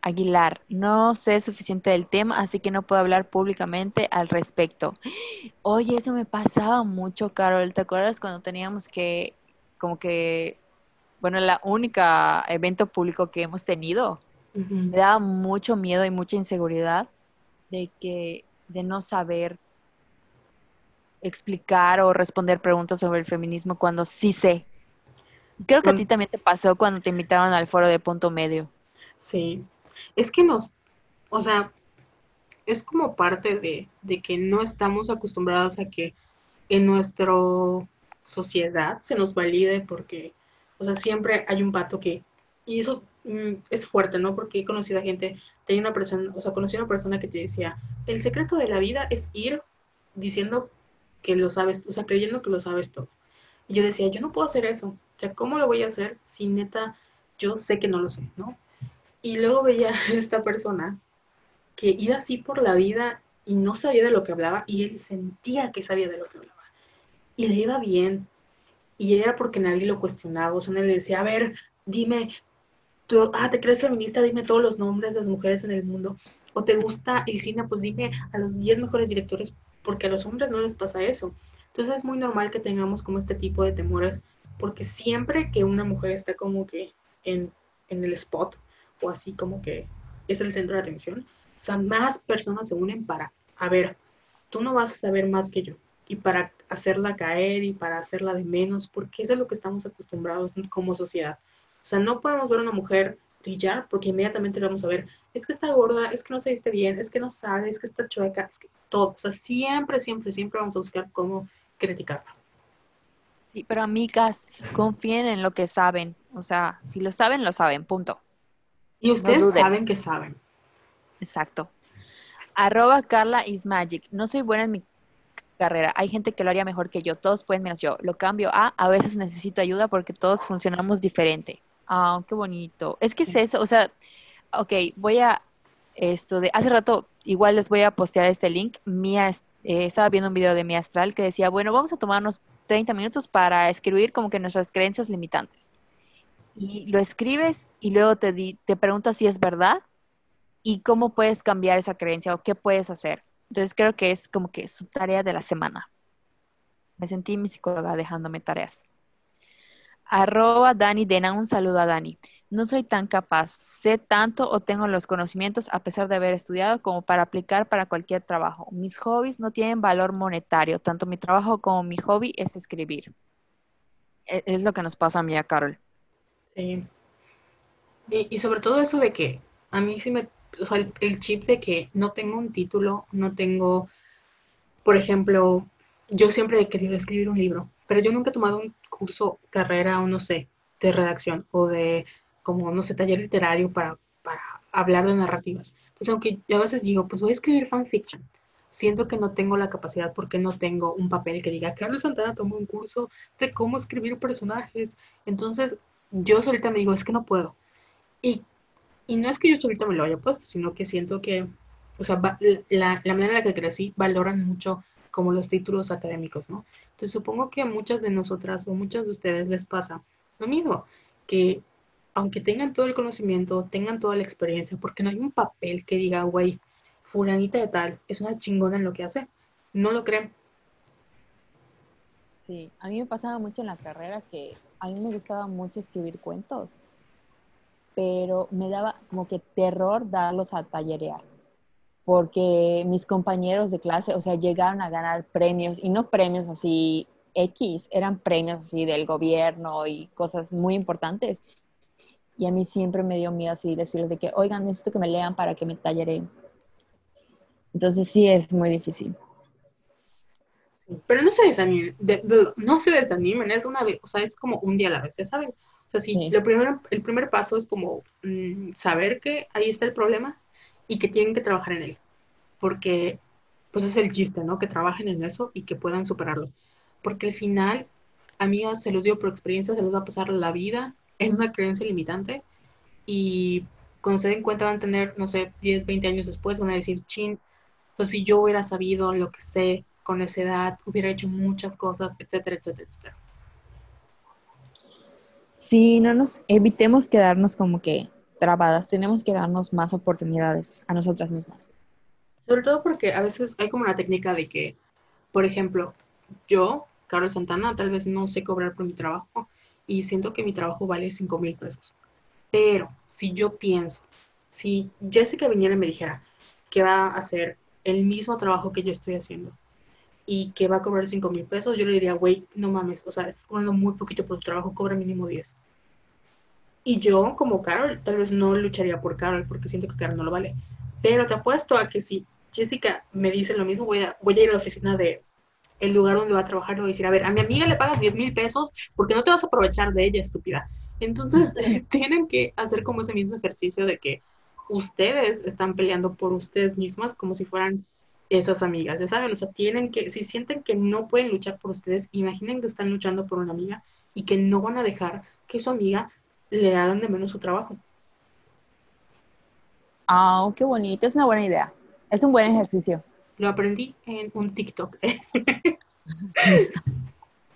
Aguilar. No sé suficiente del tema, así que no puedo hablar públicamente al respecto. [GASPS] Oye, eso me pasaba mucho, Carol. ¿Te acuerdas cuando teníamos que, como que, bueno, la única evento público que hemos tenido? Me daba mucho miedo y mucha inseguridad de que, de no saber explicar o responder preguntas sobre el feminismo cuando sí sé. Creo que a ti también te pasó cuando te invitaron al foro de punto medio. Sí, es que nos, o sea, es como parte de, de que no estamos acostumbrados a que en nuestra sociedad se nos valide porque, o sea, siempre hay un pato que, y eso mm, es fuerte, ¿no? Porque he conocido a gente, tenía una persona, o sea, conocí a una persona que te decía, el secreto de la vida es ir diciendo que lo sabes, o sea, creyendo que lo sabes todo. Y yo decía, yo no puedo hacer eso. O sea, ¿cómo lo voy a hacer si neta yo sé que no lo sé, ¿no? Y luego veía a esta persona que iba así por la vida y no sabía de lo que hablaba y él sentía que sabía de lo que hablaba. Y le iba bien. Y era porque nadie lo cuestionaba. O sea, él le decía, a ver, dime, tú, ah, ¿te crees feminista? Dime todos los nombres de las mujeres en el mundo. ¿O te gusta el cine? Pues dime a los 10 mejores directores, porque a los hombres no les pasa eso. Entonces es muy normal que tengamos como este tipo de temores, porque siempre que una mujer está como que en, en el spot, o así como que es el centro de atención, o sea, más personas se unen para, a ver, tú no vas a saber más que yo, y para hacerla caer y para hacerla de menos, porque eso es lo que estamos acostumbrados como sociedad. O sea, no podemos ver a una mujer brillar porque inmediatamente vamos a ver, es que está gorda, es que no se viste bien, es que no sabe, es que está chueca, es que todo. O sea, siempre, siempre, siempre vamos a buscar cómo criticarla. Sí, pero amigas, confíen en lo que saben. O sea, si lo saben, lo saben, punto. Y ustedes saben que saben. Exacto. Arroba Carla is magic. No soy buena en mi carrera. Hay gente que lo haría mejor que yo. Todos pueden menos yo. Lo cambio a a veces necesito ayuda porque todos funcionamos diferente. Ah, qué bonito. Es que es eso. O sea, ok, voy a esto de hace rato igual les voy a postear este link. Mía eh, estaba viendo un video de mi astral que decía, bueno, vamos a tomarnos 30 minutos para escribir como que nuestras creencias limitantes y lo escribes y luego te, te preguntas si es verdad y cómo puedes cambiar esa creencia o qué puedes hacer. Entonces creo que es como que su tarea de la semana. Me sentí mi psicóloga dejándome tareas. Arroba Dani Dena, un saludo a Dani. No soy tan capaz, sé tanto o tengo los conocimientos a pesar de haber estudiado como para aplicar para cualquier trabajo. Mis hobbies no tienen valor monetario, tanto mi trabajo como mi hobby es escribir. E, es, lo que nos pasa a mí a Carol. Sí. Y, sobre todo eso de que a mí sí me, o el, chip de que no tengo un título, no tengo, por ejemplo, yo siempre he querido escribir un libro, pero yo nunca he tomado un curso, carrera o no sé, de redacción o de, como, no sé, taller literario para, para hablar de narrativas. Entonces, aunque yo a veces digo, pues voy a escribir fanfiction, siento que no tengo la capacidad porque no tengo un papel que diga, Carlos Santana tomó un curso de cómo escribir personajes. Entonces, yo solita me digo, es que no puedo. Y, no es que yo solita me lo haya puesto, sino que siento que, o sea, la, la manera en la que crecí valoran mucho como los títulos académicos, ¿no? Entonces supongo que a muchas de nosotras o muchas de ustedes les pasa lo mismo, que aunque tengan todo el conocimiento, tengan toda la experiencia, porque no hay un papel que diga, güey, fulanita de tal, es una chingona en lo que hace. No lo creen. Sí, a mí me pasaba mucho en la carrera que a mí me gustaba mucho escribir cuentos, pero me daba como que terror darlos a tallerear, porque mis compañeros de clase, o sea, llegaron a ganar premios, y no premios así X, eran premios así del gobierno y cosas muy importantes. Y a mí siempre me dio miedo así decirles de que, oigan, necesito que me lean para que me talleré. Entonces sí es muy difícil. pero no se desanimen, no se desanimen, es una vez, o sea, es como un día a la vez, ya saben. O sea, sí, Lo primero, el primer paso es como mm, saber que ahí está el problema y que tienen que trabajar en él. Porque, pues es el chiste, ¿no? Que trabajen en eso y que puedan superarlo. Porque al final, amigas, se los digo por experiencia, se les va a pasar la vida en una creencia limitante y cuando se den cuenta van a tener, no sé, 10, 20 años después, van a decir, chin, pues si yo hubiera sabido lo que sé con esa edad, hubiera hecho muchas cosas, etcétera, etcétera, etcétera. Sí, no nos evitemos quedarnos como que trabadas, tenemos que darnos más oportunidades a nosotras mismas. Sobre todo porque a veces hay como una técnica de que, por ejemplo, yo, Carol Santana, tal vez no sé cobrar por mi trabajo, y siento que mi trabajo vale 5 mil pesos. Pero si yo pienso, si Jessica viniera y me dijera que va a hacer el mismo trabajo que yo estoy haciendo y que va a cobrar 5 mil pesos, yo le diría, güey, no mames, o sea, estás cobrando muy poquito por tu trabajo, cobra mínimo 10. Y yo, como Carol, tal vez no lucharía por Carol porque siento que Carol no lo vale. Pero te apuesto a que si Jessica me dice lo mismo, voy a, voy a ir a la oficina de, el lugar donde va a trabajar, le voy a decir, a ver, a mi amiga le pagas 10 mil pesos porque no te vas a aprovechar de ella, estúpida. Entonces, [LAUGHS] tienen que hacer como ese mismo ejercicio de que ustedes están peleando por ustedes mismas como si fueran esas amigas, ya saben, o sea, tienen que, si sienten que no pueden luchar por ustedes, imaginen que están luchando por una amiga y que no van a dejar que su amiga le hagan de menos su trabajo. Ah, qué bonito, es una buena idea. Es un buen ejercicio. Lo aprendí en un TikTok. [LAUGHS]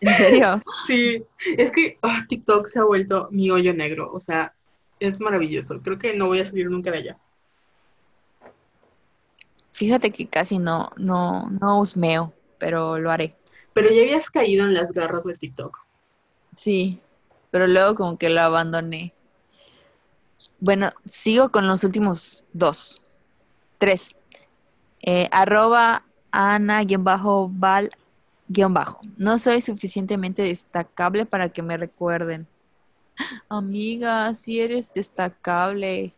¿En serio? Sí, es que ah, TikTok se ha vuelto mi hoyo negro, o sea, es maravilloso. Creo que no voy a salir nunca de allá. Fíjate que casi no, no, no husmeo, pero lo haré. Pero ya habías caído en las garras del TikTok. Sí, pero luego como que lo abandoné. Bueno, sigo con los últimos dos. Tres. Eh, arroba Ana-Val guion bajo. No soy suficientemente destacable para que me recuerden. [GASPS] Amiga, si eres destacable.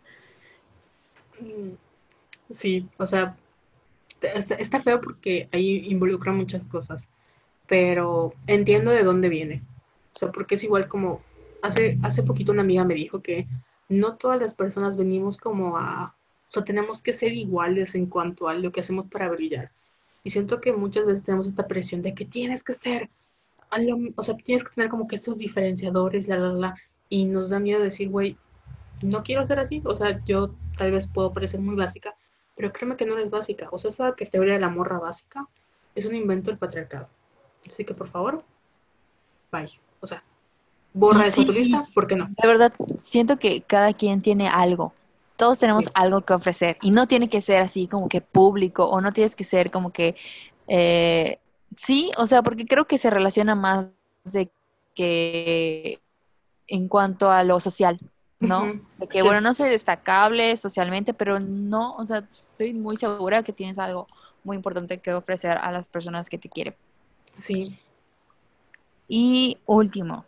Sí, o sea, está, feo porque ahí involucra muchas cosas, pero entiendo de dónde viene. O sea, porque es igual como hace, hace poquito una amiga me dijo que no todas las personas venimos como a, o sea, tenemos que ser iguales en cuanto a lo que hacemos para brillar. Y siento que muchas veces tenemos esta presión de que tienes que ser, o sea, tienes que tener como que estos diferenciadores, la, la, la, y nos da miedo decir, güey, no quiero ser así, o sea, yo tal vez puedo parecer muy básica, pero créeme que no eres básica, o sea, esa que teoría de la morra básica es un invento del patriarcado. Así que, por favor, bye. O sea, borra esa tu lista, ¿por qué no? De verdad, siento que cada quien tiene algo todos tenemos algo que ofrecer y no tiene que ser así como que público o no tienes que ser como que, eh, sí, o sea, porque creo que se relaciona más de que en cuanto a lo social, ¿no? De que, bueno, no soy destacable socialmente, pero no, o sea, estoy muy segura que tienes algo muy importante que ofrecer a las personas que te quieren. Sí. Y último,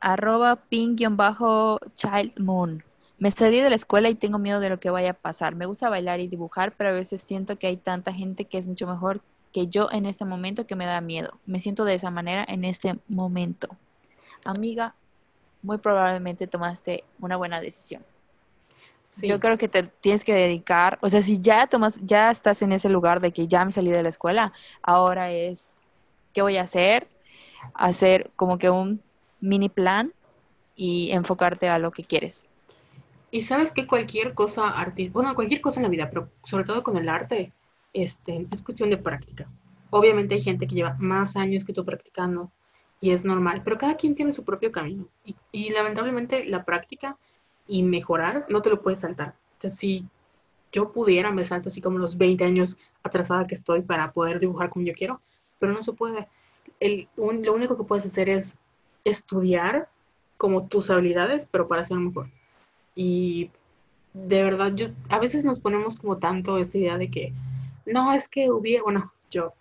arroba pin-childmoon. Me salí de la escuela y tengo miedo de lo que vaya a pasar. Me gusta bailar y dibujar, pero a veces siento que hay tanta gente que es mucho mejor que yo en este momento que me da miedo. Me siento de esa manera en este momento. Amiga, muy probablemente tomaste una buena decisión. Yo creo que te tienes que dedicar, o sea, si ya tomas, ya estás en ese lugar de que ya me salí de la escuela, ahora es, ¿qué voy a hacer? Hacer como que un mini plan y enfocarte a lo que quieres. Y sabes que cualquier cosa artística, bueno, cualquier cosa en la vida, pero sobre todo con el arte, este, es cuestión de práctica. Obviamente hay gente que lleva más años que tú practicando y es normal, pero cada quien tiene su propio camino. Y, lamentablemente la práctica y mejorar, no te lo puedes saltar. O sea, si yo pudiera, me salto así como los 20 años atrasada que estoy para poder dibujar como yo quiero, pero no se puede. El, lo único que puedes hacer es estudiar como tus habilidades, pero para ser mejor. Y de verdad, yo, a veces nos ponemos como tanto esta idea de que, no, es que hubiera, bueno, yo,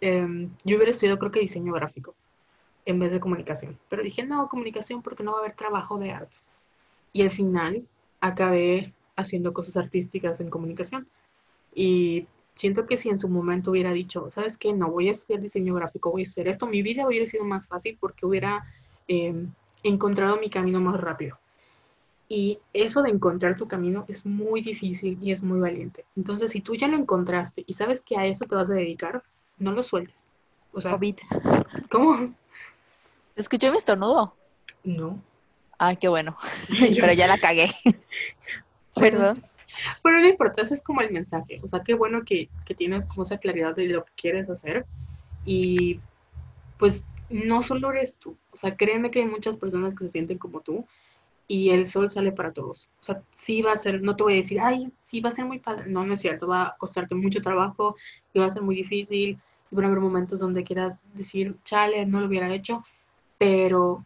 em, yo hubiera estudiado creo que diseño gráfico en vez de comunicación, pero dije, no, comunicación porque no va a haber trabajo de artes. Y al final acabé haciendo cosas artísticas en comunicación. Y siento que si en su momento hubiera dicho, ¿sabes qué? No voy a estudiar diseño gráfico, voy a estudiar esto, mi vida hubiera sido más fácil porque hubiera em, encontrado mi camino más rápido. Y eso de encontrar tu camino es muy difícil y es muy valiente. Entonces, si tú ya lo encontraste y sabes que a eso te vas a dedicar, no lo sueltes. O sea, COVID. ¿cómo? ¿Se escuchó mi estornudo? No. Ah, qué bueno. [LAUGHS] Pero ya la cagué. Perdón. Pero lo importante es como el mensaje. O sea, qué bueno que, que tienes como esa claridad de lo que quieres hacer. Y pues no solo eres tú. O sea, créeme que hay muchas personas que se sienten como tú y el sol sale para todos. O sea, sí va a ser, no te voy a decir, ay, sí va a ser muy padre. No, no es cierto, va a costarte mucho trabajo y va a ser muy difícil. Y van a haber momentos donde quieras decir, chale, no lo hubiera hecho. Pero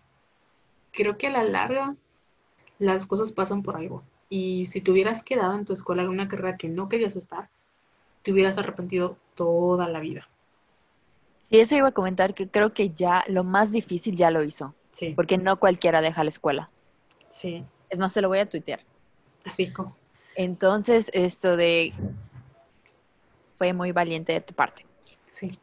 creo que a la larga las cosas pasan por algo. Y si te hubieras quedado en tu escuela en una carrera que no querías estar, te hubieras arrepentido toda la vida. Sí, eso iba a comentar que creo que ya lo más difícil ya lo hizo. Sí. Porque no cualquiera deja la escuela. Sí. Es más, se lo voy a tuitear. Así como. Entonces, esto de... Fue muy valiente de tu parte. Sí.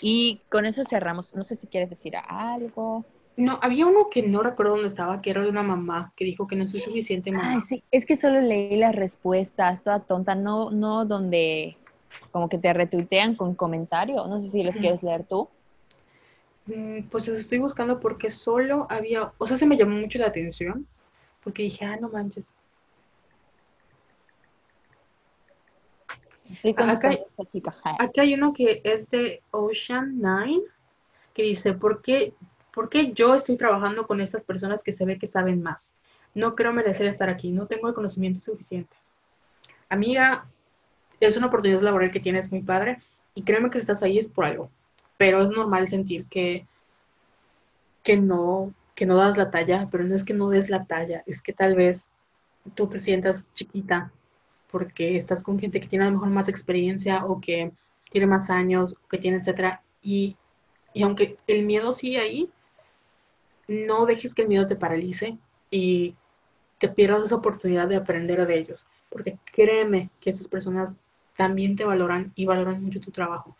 Y con eso cerramos. No sé si quieres decir algo. No, había uno que no recuerdo dónde estaba, que era de una mamá, que dijo que no soy suficiente mamá. Ay, sí, es que solo leí las respuestas, toda tonta, no, no donde como que te retuitean con comentario. No sé si les quieres leer tú. Mm, Pues los estoy buscando porque solo había, o sea, se me llamó mucho la atención, porque dije, ah, no manches. Acá- esta- chica. Aquí hay uno que es de Ocean Nine, que dice, ¿por qué, ¿por qué yo estoy trabajando con estas personas que se ve que saben más? No creo merecer estar aquí, no tengo el conocimiento suficiente. Amiga, es una oportunidad laboral que tienes muy padre y créeme que si estás ahí es por algo, pero es normal sentir que, que, no, que no das la talla, pero no es que no des la talla, es que tal vez tú te sientas chiquita porque estás con gente que tiene a lo mejor más experiencia o que tiene más años, o que tiene, etcétera. Y, y aunque el miedo sigue ahí, no dejes que el miedo te paralice y te pierdas esa oportunidad de aprender de ellos. Porque créeme que esas personas también te valoran y valoran mucho tu trabajo.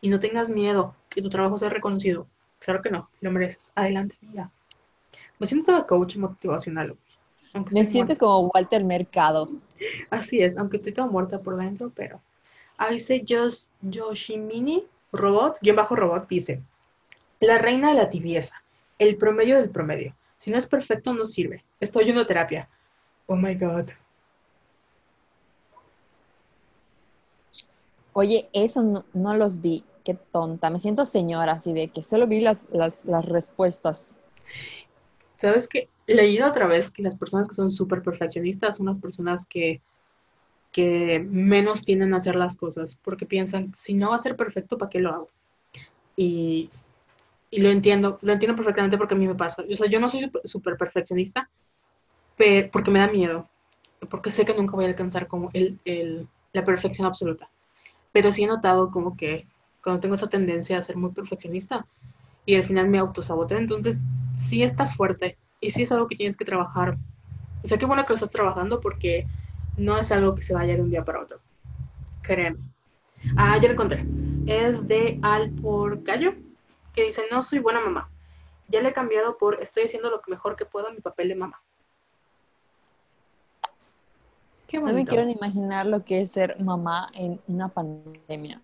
Y no tengas miedo que tu trabajo sea reconocido. Claro que no, lo mereces. Adelante, mira. Me siento coach motivacional. aunque Me siento muerta. como Walter Mercado. Así es, aunque estoy toda muerta por dentro, pero. Dice Yosh, Yoshimini Robot, guion bajo robot, dice: La reina de la tibieza, el promedio del promedio. Si no es perfecto, no sirve. Estoy yendo a terapia. Oh my god. Oye, eso no, no los vi. Qué tonta. Me siento señora, así de que solo vi las, las, las respuestas. ¿Sabes qué? Leído otra vez que las personas que son súper perfeccionistas son las personas que, que menos tienden a hacer las cosas porque piensan, si no va a ser perfecto, ¿para qué lo hago? Y, y lo entiendo, lo entiendo perfectamente porque a mí me pasa. O sea, yo no soy súper- perfeccionista pero, porque me da miedo, porque sé que nunca voy a alcanzar como el, el- la perfección absoluta. Pero sí he notado como que cuando tengo esa tendencia a ser muy perfeccionista y al final me autosaboteo, entonces sí está fuerte y sí es algo que tienes que trabajar. O sea, qué bueno que lo estás trabajando porque no es algo que se vaya de un día para otro. Créeme. Ah, ya lo encontré. Es de Alporcayo, que dice, no soy buena mamá. Ya le he cambiado por estoy haciendo lo mejor que puedo a mi papel de mamá. Qué No me quiero ni imaginar lo que es ser mamá en una pandemia.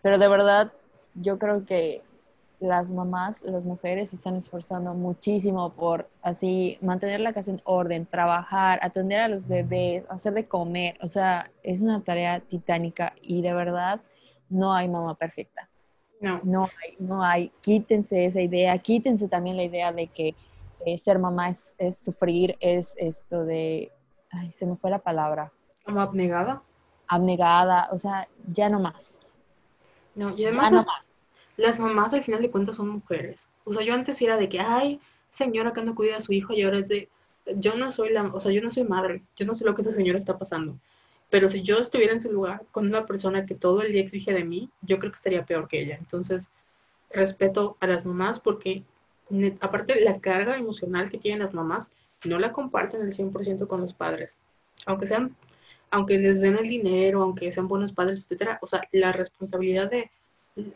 Pero de verdad, yo creo que las mamás, las mujeres se están esforzando muchísimo por así mantener la casa en orden, trabajar, atender a los bebés, hacer de comer. O sea, es una tarea titánica y de verdad no hay mamá perfecta. No. No hay, no hay. Quítense esa idea, quítense también la idea de que que ser mamá es, es sufrir, es esto de, ay, se me fue la palabra. Como abnegada. Abnegada, o sea, ya no más. No, y Ya además no las, más. las mamás al final de cuentas son mujeres. O sea, yo antes era de que, ay, señora que no cuida a su hijo y ahora es de, yo no soy la, o sea, yo no soy madre, yo no sé lo que esa señora está pasando. Pero si yo estuviera en su lugar con una persona que todo el día exige de mí, yo creo que estaría peor que ella. Entonces, respeto a las mamás porque, aparte, la carga emocional que tienen las mamás no la comparten el 100% con los padres. Aunque sean, aunque les den el dinero, aunque sean buenos padres, etcétera. O sea, la responsabilidad de,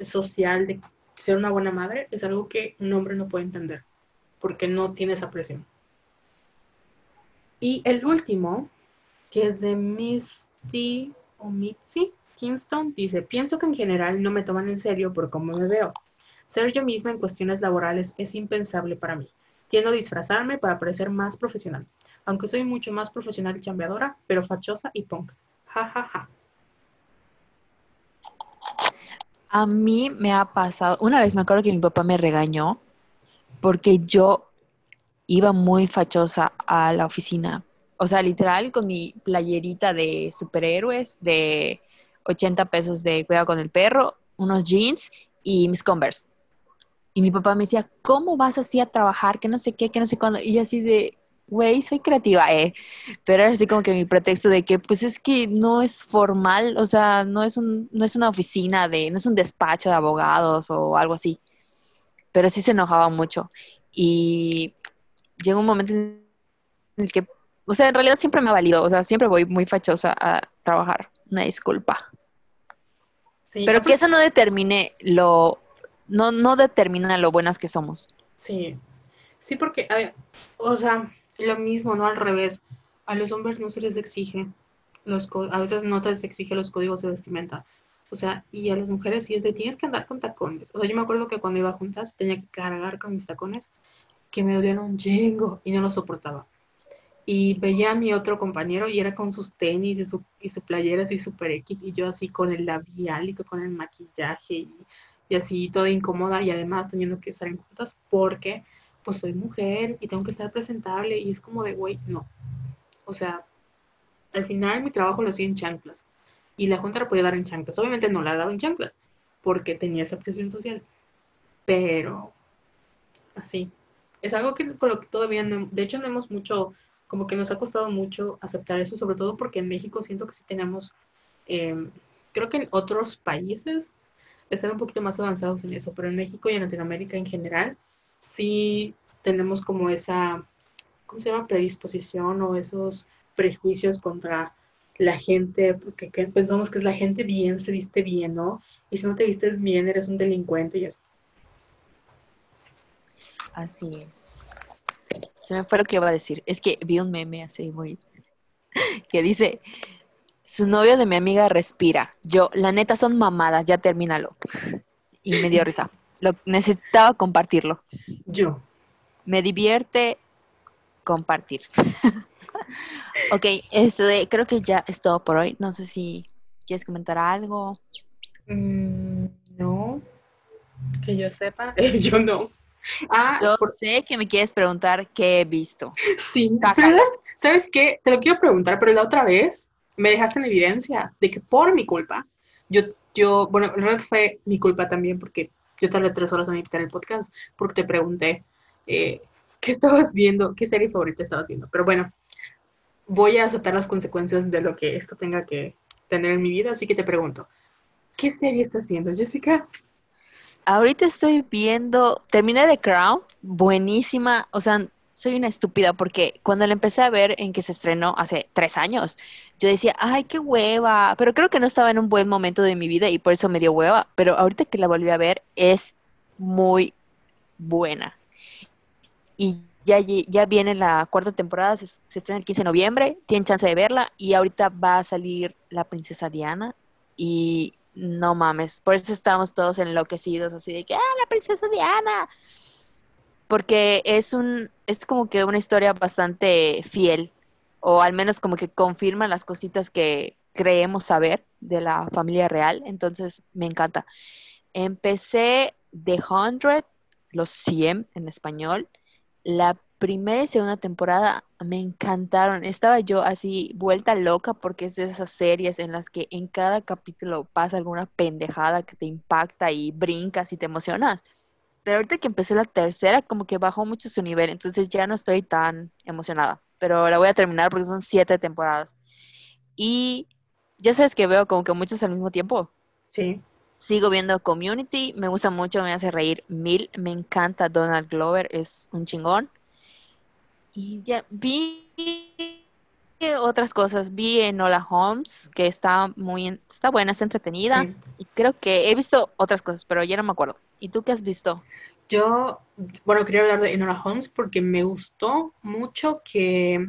social de ser una buena madre es algo que un hombre no puede entender porque no tiene esa presión. Y el último, que es de Misty o Mitzi Kingston, dice, pienso que en general no me toman en serio por cómo me veo. Ser yo misma en cuestiones laborales es impensable para mí. Tiendo a disfrazarme para parecer más profesional, aunque soy mucho más profesional y chambeadora, pero fachosa y punk. Ja, ja, ja. A mí me ha pasado, una vez me acuerdo que mi papá me regañó porque yo iba muy fachosa a la oficina. O sea, literal con mi playerita de superhéroes de 80 pesos de cuidado con el perro, unos jeans y mis Converse. Y mi papá me decía, ¿cómo vas así a trabajar? Que no sé qué, que no sé cuándo. Y yo así de, güey, soy creativa, eh. Pero era así como que mi pretexto de que, pues es que no es formal, o sea, no es, un, no es una oficina de, no es un despacho de abogados o algo así. Pero sí se enojaba mucho. Y llegó un momento en el que, o sea, en realidad siempre me ha valido, o sea, siempre voy muy fachosa a trabajar. Una disculpa. Sí, Pero que eso no determine lo, no, no determina lo buenas que somos. Sí, sí, porque, a ver, o sea, lo mismo, ¿no? Al revés. A los hombres no se les exige, los a veces no se les exige los códigos de vestimenta. O sea, y a las mujeres sí es de tienes que andar con tacones. O sea, yo me acuerdo que cuando iba juntas tenía que cargar con mis tacones que me dolían un chingo y no lo soportaba. Y veía a mi otro compañero y era con sus tenis y su, y su playera así super X y yo así con el labial y con el maquillaje y, así toda incómoda y además teniendo que estar en juntas porque pues soy mujer y tengo que estar presentable y es como de, güey, no. O sea, al final mi trabajo lo hacía en chanclas y la junta la podía dar en chanclas. Obviamente no la daba en chanclas porque tenía esa presión social, pero así. Es algo que con lo que todavía no, de hecho no hemos mucho, como que nos ha costado mucho aceptar eso, sobre todo porque en México siento que sí tenemos, eh, creo que en otros países están un poquito más avanzados en eso, pero en México y en Latinoamérica en general sí tenemos como esa, ¿cómo se llama? Predisposición o esos prejuicios contra la gente, porque que pensamos que es la gente bien, se viste bien, ¿no? Y si no te vistes bien, eres un delincuente y así. Así es. Se me fue lo que iba a decir. Es que vi un meme así muy... [LAUGHS] que dice, su novio de mi amiga respira. Yo, la neta son mamadas, ya termínalo. Y me dio risa. Lo, necesitaba compartirlo. Yo. Me divierte compartir. [LAUGHS] ok, esto de, creo que ya es todo por hoy. No sé si quieres comentar algo. Mm, no, que yo sepa, [LAUGHS] yo no. Ah, Yo por- sé que me quieres preguntar qué he visto. sí. Pero, ¿Sabes qué? Te lo quiero preguntar, pero la otra vez me dejaste en evidencia de que por mi culpa, yo, yo, bueno, en realidad fue mi culpa también porque yo tardé tres horas en editar el podcast porque te pregunté eh, qué estabas viendo, qué serie favorita estabas viendo. Pero bueno, voy a aceptar las consecuencias de lo que esto tenga que tener en mi vida, así que te pregunto, ¿qué serie estás viendo, Jessica? Ahorita estoy viendo, terminé The Crown, buenísima, o sea, soy una estúpida porque cuando la empecé a ver en que se estrenó hace tres años, yo decía, ay, qué hueva, pero creo que no estaba en un buen momento de mi vida y por eso me dio hueva, pero ahorita que la volví a ver es muy buena. Y ya, ya viene la cuarta temporada, se, se estrena el 15 de noviembre, tienen chance de verla y ahorita va a salir la princesa Diana y no mames, por eso estamos todos enloquecidos así de que, ah, la princesa Diana. Porque es un, es como que una historia bastante fiel, o al menos como que confirma las cositas que creemos saber de la familia real, entonces me encanta. Empecé The 100, los 100 en español. La primera y segunda temporada me encantaron. Estaba yo así vuelta loca porque es de esas series en las que en cada capítulo pasa alguna pendejada que te impacta y brincas y te emocionas. Pero ahorita que empecé la tercera, como que bajó mucho su nivel, entonces ya no estoy tan emocionada. Pero la voy a terminar porque son siete temporadas. Y ya sabes que veo como que muchos al mismo tiempo. Sí. Sigo viendo Community, me gusta mucho, me hace reír mil, me encanta Donald Glover, es un chingón. Y ya vi otras cosas, vi Enola Holmes, que está muy, está buena, está entretenida. Sí. Y creo que he visto otras cosas, pero ya no me acuerdo. ¿Y tú qué has visto? Yo, bueno, quería hablar de Enola Holmes porque me gustó mucho que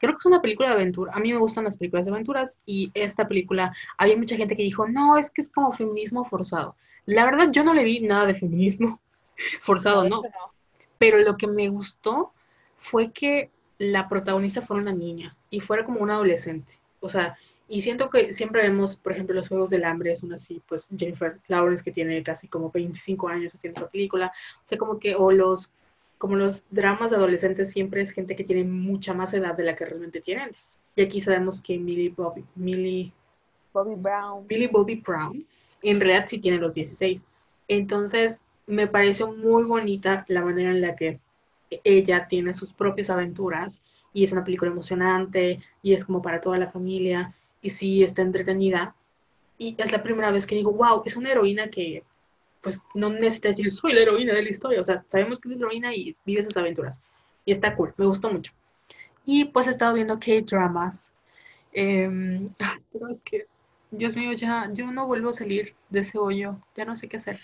creo que es una película de aventura. A mí me gustan las películas de aventuras y esta película, había mucha gente que dijo, no, es que es como feminismo forzado. La verdad, yo no le vi nada de feminismo [LAUGHS] forzado, no. Pero lo que me gustó fue que la protagonista fuera una niña y fuera como una adolescente. O sea, y siento que siempre vemos, por ejemplo, los Juegos del Hambre, es una así, pues Jennifer Lawrence que tiene casi como 25 años haciendo esa película, o sea, como que, o los, como los dramas de adolescentes siempre es gente que tiene mucha más edad de la que realmente tienen. Y aquí sabemos que Millie Bobby, Millie, Bobby Brown. Millie Bobby Brown en realidad sí tiene los 16. Entonces, me pareció muy bonita la manera en la que ella tiene sus propias aventuras y es una película emocionante y es como para toda la familia y sí está entretenida. Y es la primera vez que digo, wow, es una heroína que pues no necesita decir, soy la heroína de la historia. O sea, sabemos que es heroína y vive sus aventuras. Y está cool, me gustó mucho. Y pues he estado viendo K-dramas. [LAUGHS] Eh, pero es que, Dios mío, ya yo no vuelvo a salir de ese hoyo. Ya no sé qué hacer.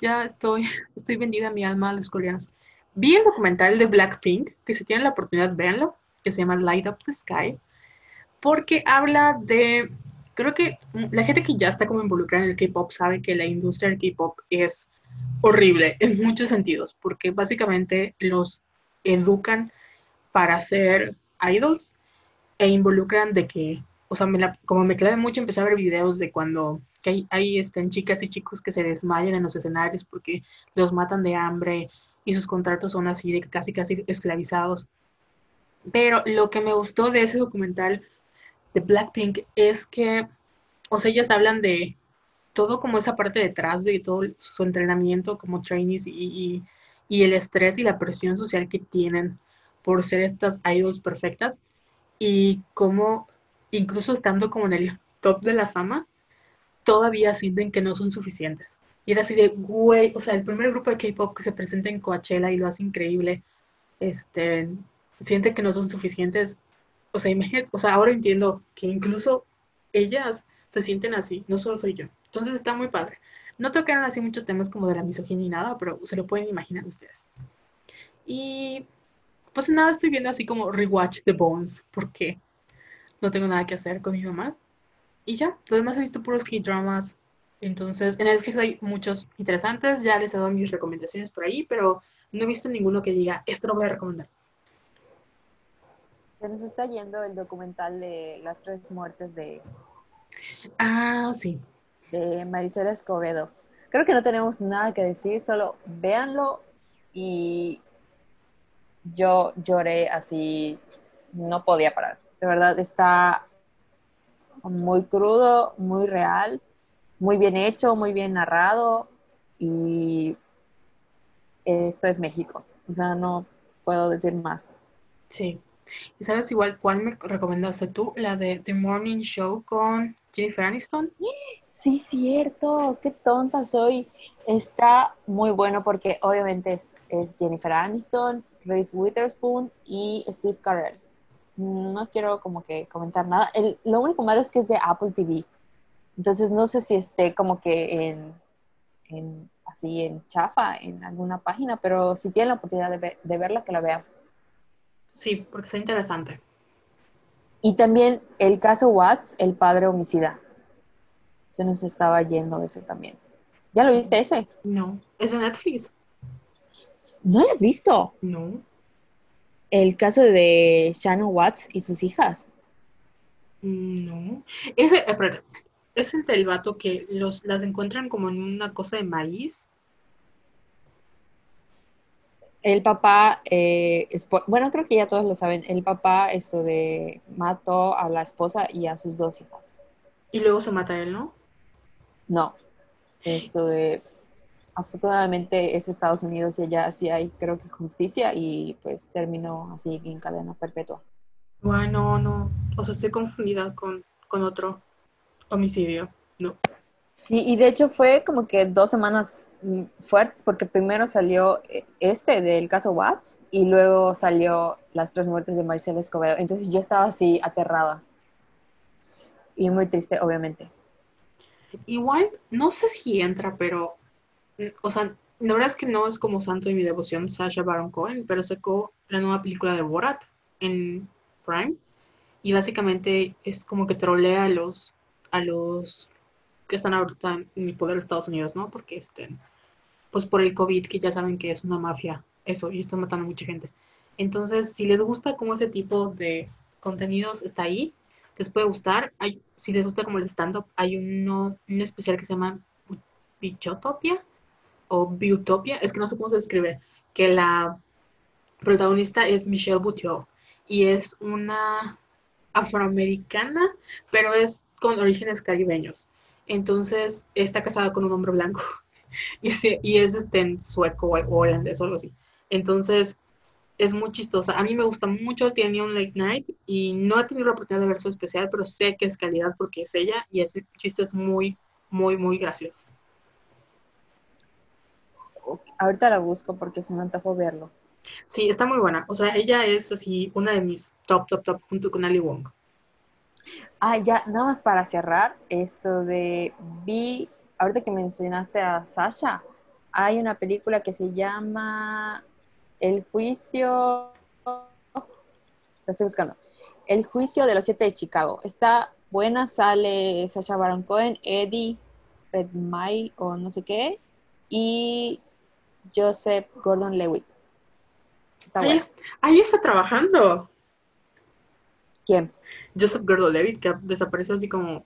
Ya estoy, [LAUGHS] estoy vendida mi alma a los coreanos. Vi el documental de Blackpink, que si tienen la oportunidad, véanlo, que se llama Light Up the Sky, porque habla de, creo que la gente que ya está como involucrada en el K-Pop sabe que la industria del K-Pop es horrible en muchos sentidos, porque básicamente los educan para ser idols e involucran de que, o sea, me la, como me clave mucho, empecé a ver videos de cuando que hay, hay están chicas y chicos que se desmayan en los escenarios porque los matan de hambre y sus contratos son así de casi casi esclavizados. Pero lo que me gustó de ese documental de Blackpink es que, o sea, ellas hablan de todo como esa parte detrás de todo su entrenamiento como trainees y, y, el estrés y la presión social que tienen por ser estas idols perfectas y cómo incluso estando como en el top de la fama, todavía sienten que no son suficientes. Y era así de, güey, o sea, el primer grupo de K-pop que se presenta en Coachella y lo hace increíble, este, siente que no son suficientes. O sea, imagínate, o sea, ahora entiendo que incluso ellas se sienten así, no solo soy yo. Entonces está muy padre. No tocaron así muchos temas como de la misoginia ni nada, pero se lo pueden imaginar ustedes. Y pues nada, estoy viendo así como rewatch The Bones, porque no tengo nada que hacer con mi mamá. Y ya, además he visto puros K-dramas. Entonces, en Netflix hay muchos interesantes, ya les he dado mis recomendaciones por ahí, pero no he visto ninguno que diga, esto lo voy a recomendar. Se nos está yendo el documental de las tres muertes de, Ah, sí. de Marisela Escobedo. Creo que no tenemos nada que decir, solo véanlo y yo lloré así, no podía parar. De verdad, está muy crudo, muy real, muy bien hecho, muy bien narrado y esto es México. O sea, no puedo decir más. Sí. ¿Y sabes igual cuál me recomendaste tú? La de The Morning Show con Jennifer Aniston. Sí, cierto, qué tonta soy. Está muy bueno porque obviamente es, es Jennifer Aniston, Reese Witherspoon y Steve Carell. No quiero como que comentar nada. El, lo único malo es que es de Apple TV. Entonces no sé si esté como que en, en así en chafa en alguna página, pero si tienen la oportunidad de, ver- de verla, que la vean. Sí, porque está interesante. Y también el caso Watts, el padre homicida. Se nos estaba yendo ese también. ¿Ya lo viste ese? No. ¿Es de Netflix? ¿No lo has visto? No. El caso de Shannon Watts y sus hijas. No. Ese, eh, espérate. Es el del vato que los, las encuentran como en una cosa de maíz. el papá, eh, bueno, creo que ya todos lo saben, el papá esto de mató a la esposa y a sus dos hijos. Y luego se mata él, ¿no? No, esto de, afortunadamente es Estados Unidos y allá sí hay creo que justicia y pues terminó así en cadena perpetua. Bueno, no, o sea, estoy confundida con, con otro homicidio, no. Sí, y de hecho fue como que dos semanas Mm, fuertes porque primero salió eh, este del caso Watts y luego salió las tres muertes de Marcela Escobedo. Entonces yo estaba así aterrada y muy triste, obviamente. Igual, no sé si entra, pero, mm, o sea, la verdad es que no es como santo de mi devoción Sasha Baron Cohen, pero sacó la nueva película de Borat en Prime y básicamente es como que trolea a los, a los que están ahorita en el poder de Estados Unidos, ¿no? Porque estén pues por el COVID, que ya saben que es una mafia, eso, y están matando a mucha gente. Entonces, si les gusta como ese tipo de contenidos está ahí, les puede gustar. Si les gusta como el stand-up, hay uno, un especial que se llama Bichotopia o Biutopia, es que no sé cómo se escribe, que la protagonista es Michelle Buteau y es una afroamericana, pero es con orígenes caribeños. Entonces, está casada con un hombre blanco. [LAUGHS] y, es este, en sueco o holandés o algo así. Entonces, es muy chistosa. A mí me gusta mucho, tiene un late night y no he tenido la oportunidad de ver su especial, pero sé que es calidad porque es ella y ese chiste es muy, muy, muy gracioso. Ahorita la busco porque se me antojó verlo. Sí, está muy buena. O sea, ella es así una de mis top, top, top junto con Ali Wong. Ah, ya, nada más para cerrar, esto de vi ahorita que mencionaste a Sasha, hay una película que se llama El juicio, la estoy buscando, El juicio de los siete de Chicago. Está buena, sale Sasha Baron Cohen, Eddie Redmayne o no sé qué, y Joseph Gordon-Lewitt. Está ahí, ahí está trabajando. ¿Quién? Joseph Gordon-Levitt, que desapareció así como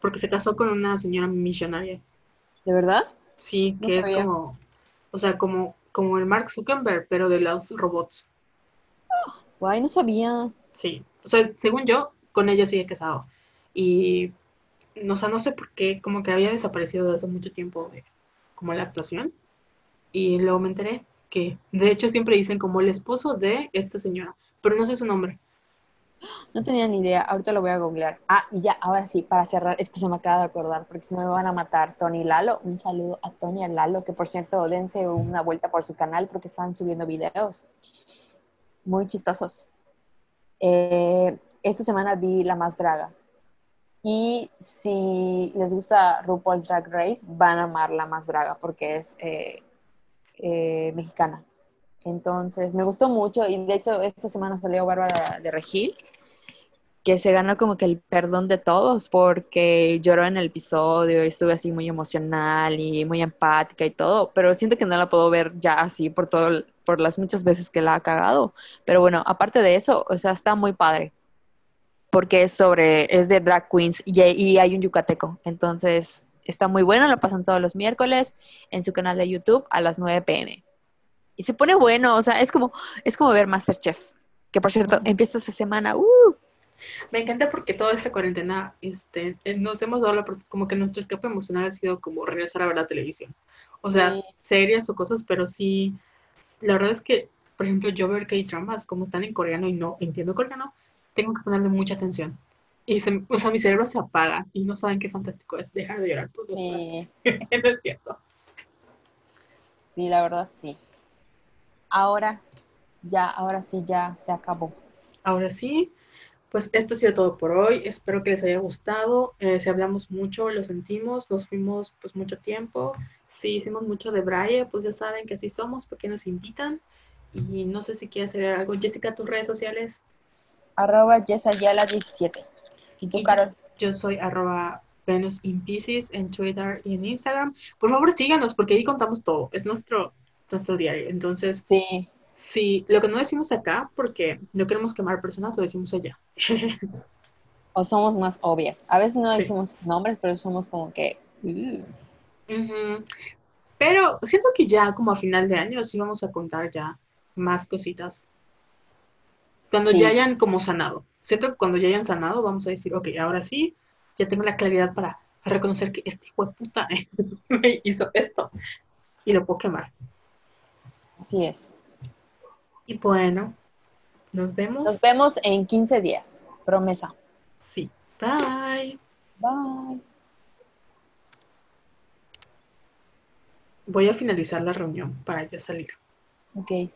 porque se casó con una señora millonaria. ¿De verdad? Sí, que es como, o sea, como, como el Mark Zuckerberg, pero de los robots. guay, no sabía. Sí, o sea, según yo, con ella sigue casado. Y, o sea, no sé por qué, como que había desaparecido desde hace mucho tiempo de, como la actuación. Y luego me enteré que, de hecho, siempre dicen como el esposo de esta señora, pero no sé su nombre. No tenía ni idea, ahorita lo voy a googlear. Ah, y ya, ahora sí, para cerrar, es que se me acaba de acordar, porque si no me van a matar Tony Lalo. Un saludo a Tony y Lalo, que por cierto, dense una vuelta por su canal porque están subiendo videos muy chistosos. Eh, esta semana vi La Más Draga. Y si les gusta RuPaul's Drag Race, van a amar La Más Draga porque es eh, eh, mexicana. Entonces, me gustó mucho y de hecho esta semana salió Bárbara de Regil, que se ganó como que el perdón de todos porque lloró en el episodio y estuve así muy emocional y muy empática y todo, pero siento que no la puedo ver ya así por todo por las muchas veces que la ha cagado. Pero bueno, aparte de eso, o sea, está muy padre. Porque es sobre, es de drag queens y, y hay un yucateco. Entonces, está muy bueno, lo pasan todos los miércoles en su canal de YouTube a las 9 pm y se pone bueno, o sea, es como, es como ver Masterchef, que por cierto, empieza esta semana. Uh. Me encanta porque toda esta cuarentena este, eh, nos hemos dado la, como que nuestro escape emocional ha sido como regresar a ver la televisión. O sea, series o cosas, pero sí, la verdad es que, por ejemplo, yo ver K-dramas como están en coreano y no entiendo coreano, tengo que ponerle mucha atención. Y se, o sea, mi cerebro se apaga y no saben qué fantástico es dejar de llorar por dos sí. [LAUGHS] Eso es cierto. Sí, la verdad, sí ahora ya, ahora sí, ya se acabó. Ahora sí, pues esto ha sido todo por hoy. Espero que les haya gustado. Eh, si hablamos mucho, lo sentimos. Nos fuimos pues mucho tiempo. Si hicimos mucho de Braille, pues ya saben que así somos, porque nos invitan. Y no sé si quieres hacer algo. Jessica, tus redes sociales. Arroba Yesayala17. ¿Y tú, Carol? Yo soy arroba Venus in Pieces en Twitter y en Instagram. Por favor, síganos, porque ahí contamos todo. Es nuestro nuestro diario. Entonces, sí. sí, lo que no decimos acá, porque no queremos quemar personas, lo decimos allá. o somos más obvias. A veces no decimos nombres, pero somos como que... Uh. Pero siento que ya como a final de año sí vamos a contar ya más cositas. Cuando Sí. ya hayan como sanado. Siento que cuando ya hayan sanado vamos a decir, ok, ahora sí, ya tengo la claridad para, para reconocer que este hijo de puta [LAUGHS] me hizo esto. Y lo puedo quemar. Así es. Y bueno, nos vemos. Nos vemos en 15 días. Promesa. Sí. Bye. Bye. Voy a finalizar la reunión para ya salir. Ok.